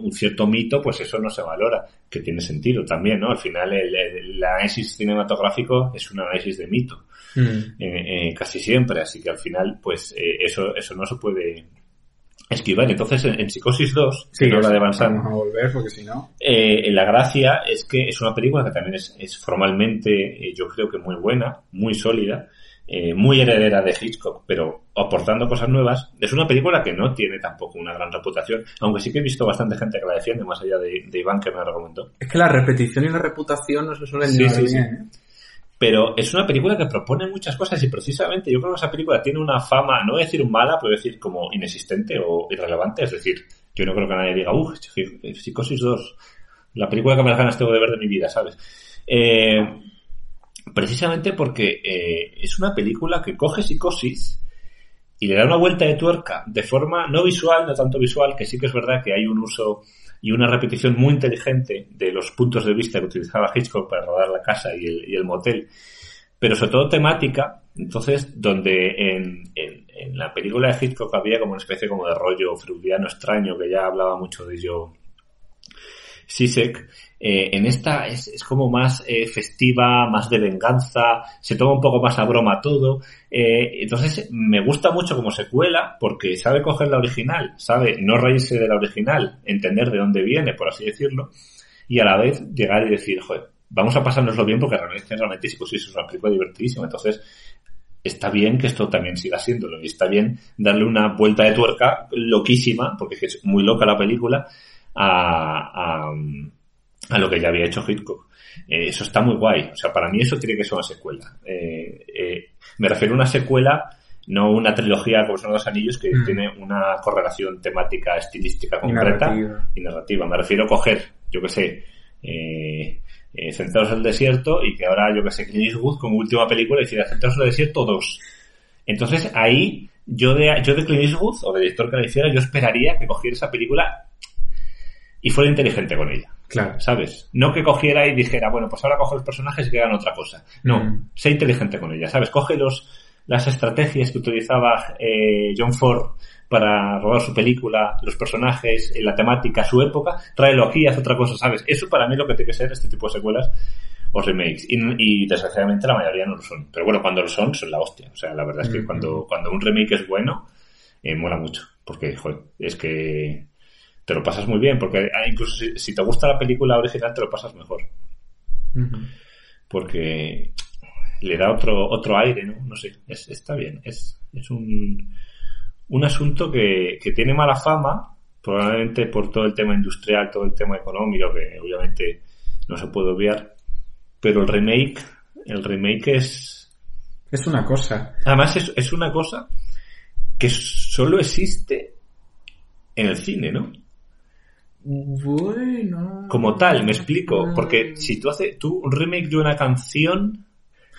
un cierto mito, pues eso no se valora, que tiene sentido también, ¿no? Al final el, análisis cinematográfico es un análisis de mito, Mm. eh, eh, casi siempre, así que al final, pues eh, eso, eso no se puede esquivar. Entonces, en, en Psicosis 2, Sí, que no la de Van vamos a volver porque si no... la gracia es que es una película que también es, es formalmente, yo creo que muy buena, muy sólida, eh, muy heredera de Hitchcock, pero aportando cosas nuevas. Es una película que no tiene tampoco una gran reputación, aunque sí que he visto bastante gente que la defiende, más allá de, de Iván que me la recomendó. Es que la repetición y la reputación no se suelen Sí, llevar sí, sí. ¿eh? Pero es una película que propone muchas cosas y precisamente yo creo que esa película tiene una fama, no voy a decir mala, pero voy a decir como inexistente o irrelevante. Es decir, yo no creo que nadie diga, uff, Psicosis 2, la película que más ganas tengo de ver de mi vida, ¿sabes? Eh, precisamente porque eh, es una película que coge Psicosis y le da una vuelta de tuerca de forma no visual, no tanto visual, que sí que es verdad que hay un uso y una repetición muy inteligente de los puntos de vista que utilizaba Hitchcock para rodar la casa y el, y el motel, pero sobre todo temática, entonces, donde en, en- en la película de Hitchcock había como una especie como de rollo freudiano extraño que ya hablaba mucho de ello Sisek. Eh, en esta es, es como más eh, festiva, más de venganza, se toma un poco más a broma todo. Eh, entonces me gusta mucho como secuela porque sabe coger la original, sabe no reírse de la original, entender de dónde viene, por así decirlo, y a la vez llegar y decir, joder, vamos a pasárnoslo bien porque realmente, realmente pues, sí, es una película divertidísima. Entonces está bien que esto también siga siéndolo y está bien darle una vuelta de tuerca loquísima, porque es muy loca la película, a, a, lo que ya había hecho Hitchcock. Eh, eso está muy guay. O sea, para mí eso tiene que ser una secuela. Eh, eh, me refiero a una secuela, no una trilogía como son los anillos, que Mm. tiene una correlación temática, estilística concreta narrativa. y narrativa. Me refiero a coger, yo que sé, eh, eh, Centrados en el Desierto y que ahora, yo que sé, Clint Eastwood como última película hiciera Centrados en el Desierto 2. Entonces ahí, yo de, yo de Clint Eastwood o del director que la hiciera, yo esperaría que cogiera esa película y fuera inteligente con ella. Claro. ¿Sabes? No que cogiera y dijera, bueno, pues ahora cojo los personajes y que hagan otra cosa. No, Mm. sé inteligente con ella, ¿sabes? Coge los, las estrategias que utilizaba eh, John Ford para rodar su película, los personajes, eh, la temática, su época, tráelo aquí y haz otra cosa, ¿sabes? Eso para mí es lo que tiene que ser este tipo de secuelas o remakes. Y, y desgraciadamente la mayoría no lo son. Pero bueno, cuando lo son, son la hostia. O sea, la verdad es que Mm. cuando, cuando un remake es bueno, eh, mola mucho. Porque, joder, es que te lo pasas muy bien. Porque ah, incluso si, si te gusta la película original, te lo pasas mejor. Porque le da otro, otro aire, ¿no? No sé, es, está bien. Es, es un, un asunto que, que tiene mala fama, probablemente por todo el tema industrial, todo el tema económico, que obviamente no se puede obviar. Pero el remake, el remake es, Es una cosa. además es, es una cosa que solo existe en el cine, ¿no? Bueno. Como tal, me explico, porque si tú haces tú un remake de una canción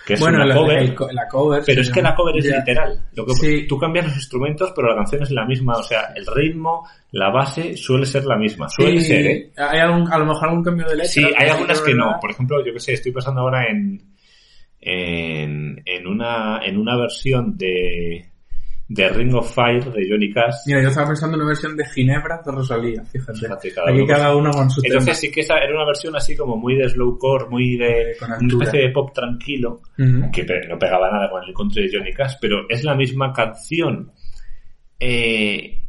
que es bueno, una la, cover, el la cover. pero sí, es que la cover es Ya. literal. Lo que, Sí. Tú cambias los instrumentos, pero la canción es la misma. O sea, el ritmo, la base suele ser la misma. Suele Sí, ser, ¿eh? Hay algún- a lo mejor algún cambio de letra. Sí, hay algunas que no. Por ejemplo, yo que sé, estoy pensando ahora en, en, en una, en una versión de, de Ring of Fire de Johnny Cash. Mira, yo estaba pensando en una versión de Ginebra de Rosalía, fíjate. Fíjate, cada Aquí uno cada uno con su tema. Entonces sí que esa era una versión así como muy de slowcore, muy de una especie de pop tranquilo. Que no pegaba nada con el country de Johnny Cash, pero es la misma canción. Eh,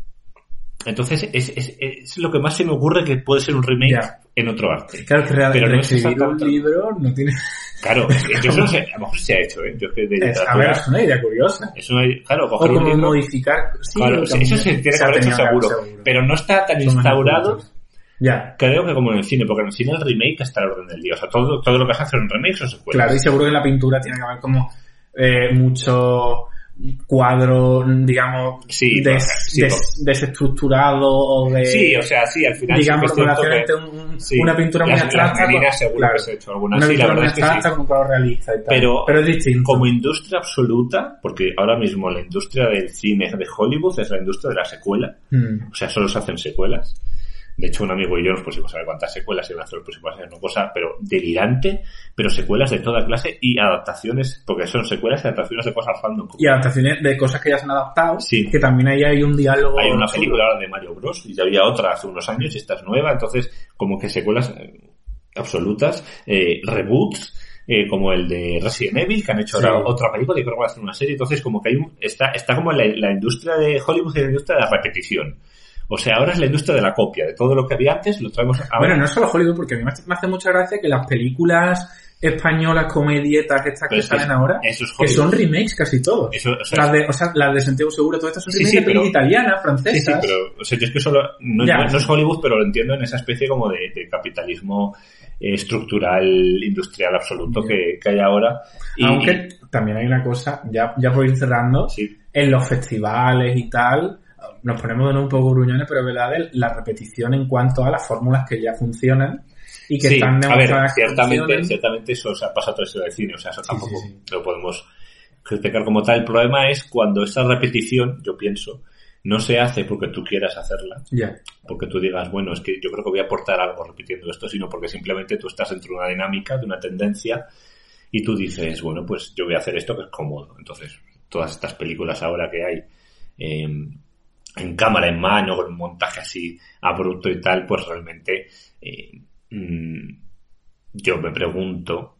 entonces, es, es, es lo que más se me ocurre que puede ser un remake. En otro arte. Claro, que realmente Pero no es un libro no tiene... Claro, yo no sé, a lo mejor se ha hecho, ¿eh? Yo es que de Es, a ver, es una idea curiosa. es una- claro, O coger un como libro, modificar... Sí, claro, eso se tiene que haber hecho seguro, pero no está tan Son instaurado. Ya, creo que como en el cine, porque en el cine el remake está al orden del día, o sea, todo, todo lo que se hace en remake son secuelas. claro, y seguro que en la pintura tiene que haber como eh, mucho cuadro, digamos, Sí, des- sí, des- desestructurado o de... Sí, o sea, sí, al final digamos, entre un- sí, una pintura muy abstracta con- seguro claro, que se ha hecho alguna, una pintura muy abstracta con un cuadro realista y tal. Pero- Pero es distinto. Como industria absoluta, porque ahora mismo la industria del cine de Hollywood es la industria de la secuela, Mm. o sea, solo se hacen secuelas. De hecho, un amigo y yo nos pusimos a ver cuántas secuelas se iban a hacer los próximos años, una cosa, pero delirante, pero secuelas de toda clase y adaptaciones, porque son secuelas y adaptaciones de cosas random. Y adaptaciones de cosas que ya se han adaptado, Sí. que también ahí hay un diálogo. Hay una película ahora de Mario Bros. y ya había otra hace unos años y esta es nueva, entonces como que secuelas eh, absolutas, eh, reboots, eh, como el de Resident Evil, que han hecho otra película y creo que van a hacer una serie, entonces como que hay un, está, está como la, la industria de Hollywood y la industria de la repetición. O sea, ahora es la industria de la copia, de todo lo que había antes, lo traemos ahora. Bueno, no es solo Hollywood, porque a mí me hace- mucha gracia que las películas españolas, comedietas, estas Pero que es salen ahora, es que son remakes casi todos. Eso, o sea, las de, o sea, las de Santiago Seguro, todas estas son Sí, remakes sí, pero- italianas, francesas. sí, pero o sea, yo es que solo no, Ya. no- no es Hollywood, pero lo entiendo en esa especie como de, de capitalismo eh, estructural, industrial absoluto que, que hay ahora. Y, Aunque también hay una cosa, ya, ya por ir cerrando, sí, en los festivales y tal, nos ponemos de nuevo un poco gruñones, pero verdad la repetición en cuanto a las fórmulas que ya funcionan y que sí, están a ver, demostradas ciertamente, ciertamente eso o sea, pasa a través del cine, o sea, eso tampoco sí, sí. lo podemos criticar como tal. El problema es cuando esa repetición, yo pienso, no se hace porque tú quieras hacerla, Ya. porque tú digas, bueno, es que yo creo que voy a aportar algo repitiendo esto, sino porque simplemente tú estás dentro de una dinámica, de una tendencia, y tú dices, bueno, pues yo voy a hacer esto que es cómodo. Entonces, todas estas películas ahora que hay, em, en cámara en mano, con un montaje así abrupto y tal, pues realmente eh, mm, yo me pregunto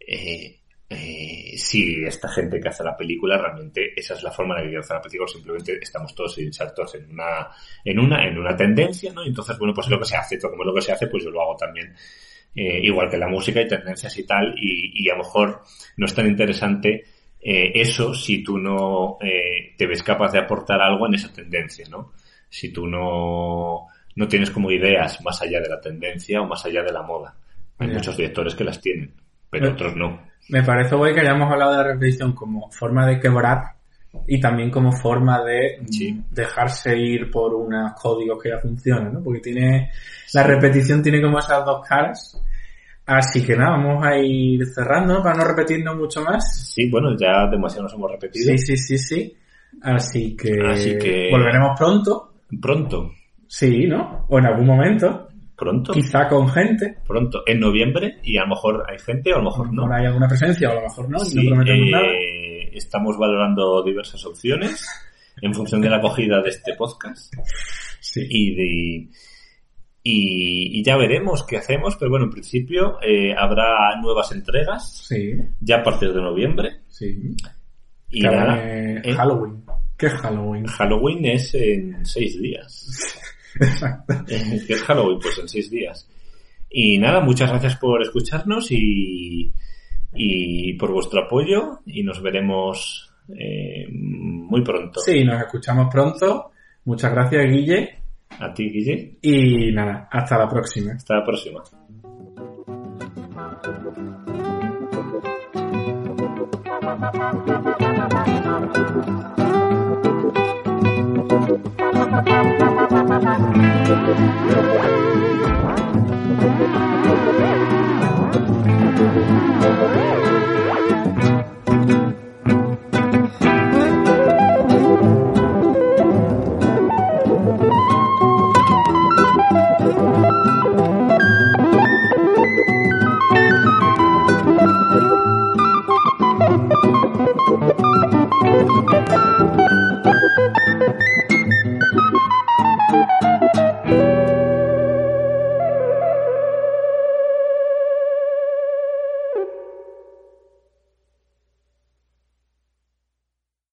eh, eh, si esta gente que hace la película realmente esa es la forma en la que quiere hacer la película, simplemente estamos todos insertos en una, en una, en una tendencia, ¿no? Entonces, bueno, pues es lo que se hace, como es lo que se hace, pues yo lo hago también. igual que la música y tendencias y tal, y, y a lo mejor no es tan interesante eh, eso si tú no eh, te ves capaz de aportar algo en esa tendencia, ¿no? Si tú no, no tienes como ideas más allá de la tendencia o más allá de la moda. Hay muchos directores que las tienen, pero otros no. Me parece guay que hayamos hablado de la repetición como forma de quebrar y también como forma de dejarse ir por unos códigos que ya funcionan, ¿no? Porque tiene, la repetición tiene como esas dos caras Así que nada, vamos a ir cerrando para no repetirnos mucho más. Sí, bueno, ya demasiado nos hemos repetido. Sí, sí, sí, sí. Así que, Así que... volveremos pronto. Pronto. Sí, ¿no? O en algún momento. Pronto. Quizá con gente. Pronto, en noviembre, y a lo mejor hay gente o a lo mejor no. hay alguna presencia o a lo mejor no, no prometemos eh, nada. Estamos valorando diversas opciones en función de la acogida de este podcast. Sí. Y de y, ya veremos qué hacemos, pero bueno, en principio eh, habrá nuevas entregas sí. ya a partir de noviembre. Sí. Y nada, eh, Halloween. ¿Qué es Halloween? Halloween es en seis días. Exacto. ¿Qué es Halloween? Pues en seis días. Y nada, muchas gracias por escucharnos y, y por vuestro apoyo y nos veremos eh, muy pronto. Sí, nos escuchamos pronto. Muchas gracias, Guille. A ti, Guille. Y nada, hasta la próxima. Hasta la próxima.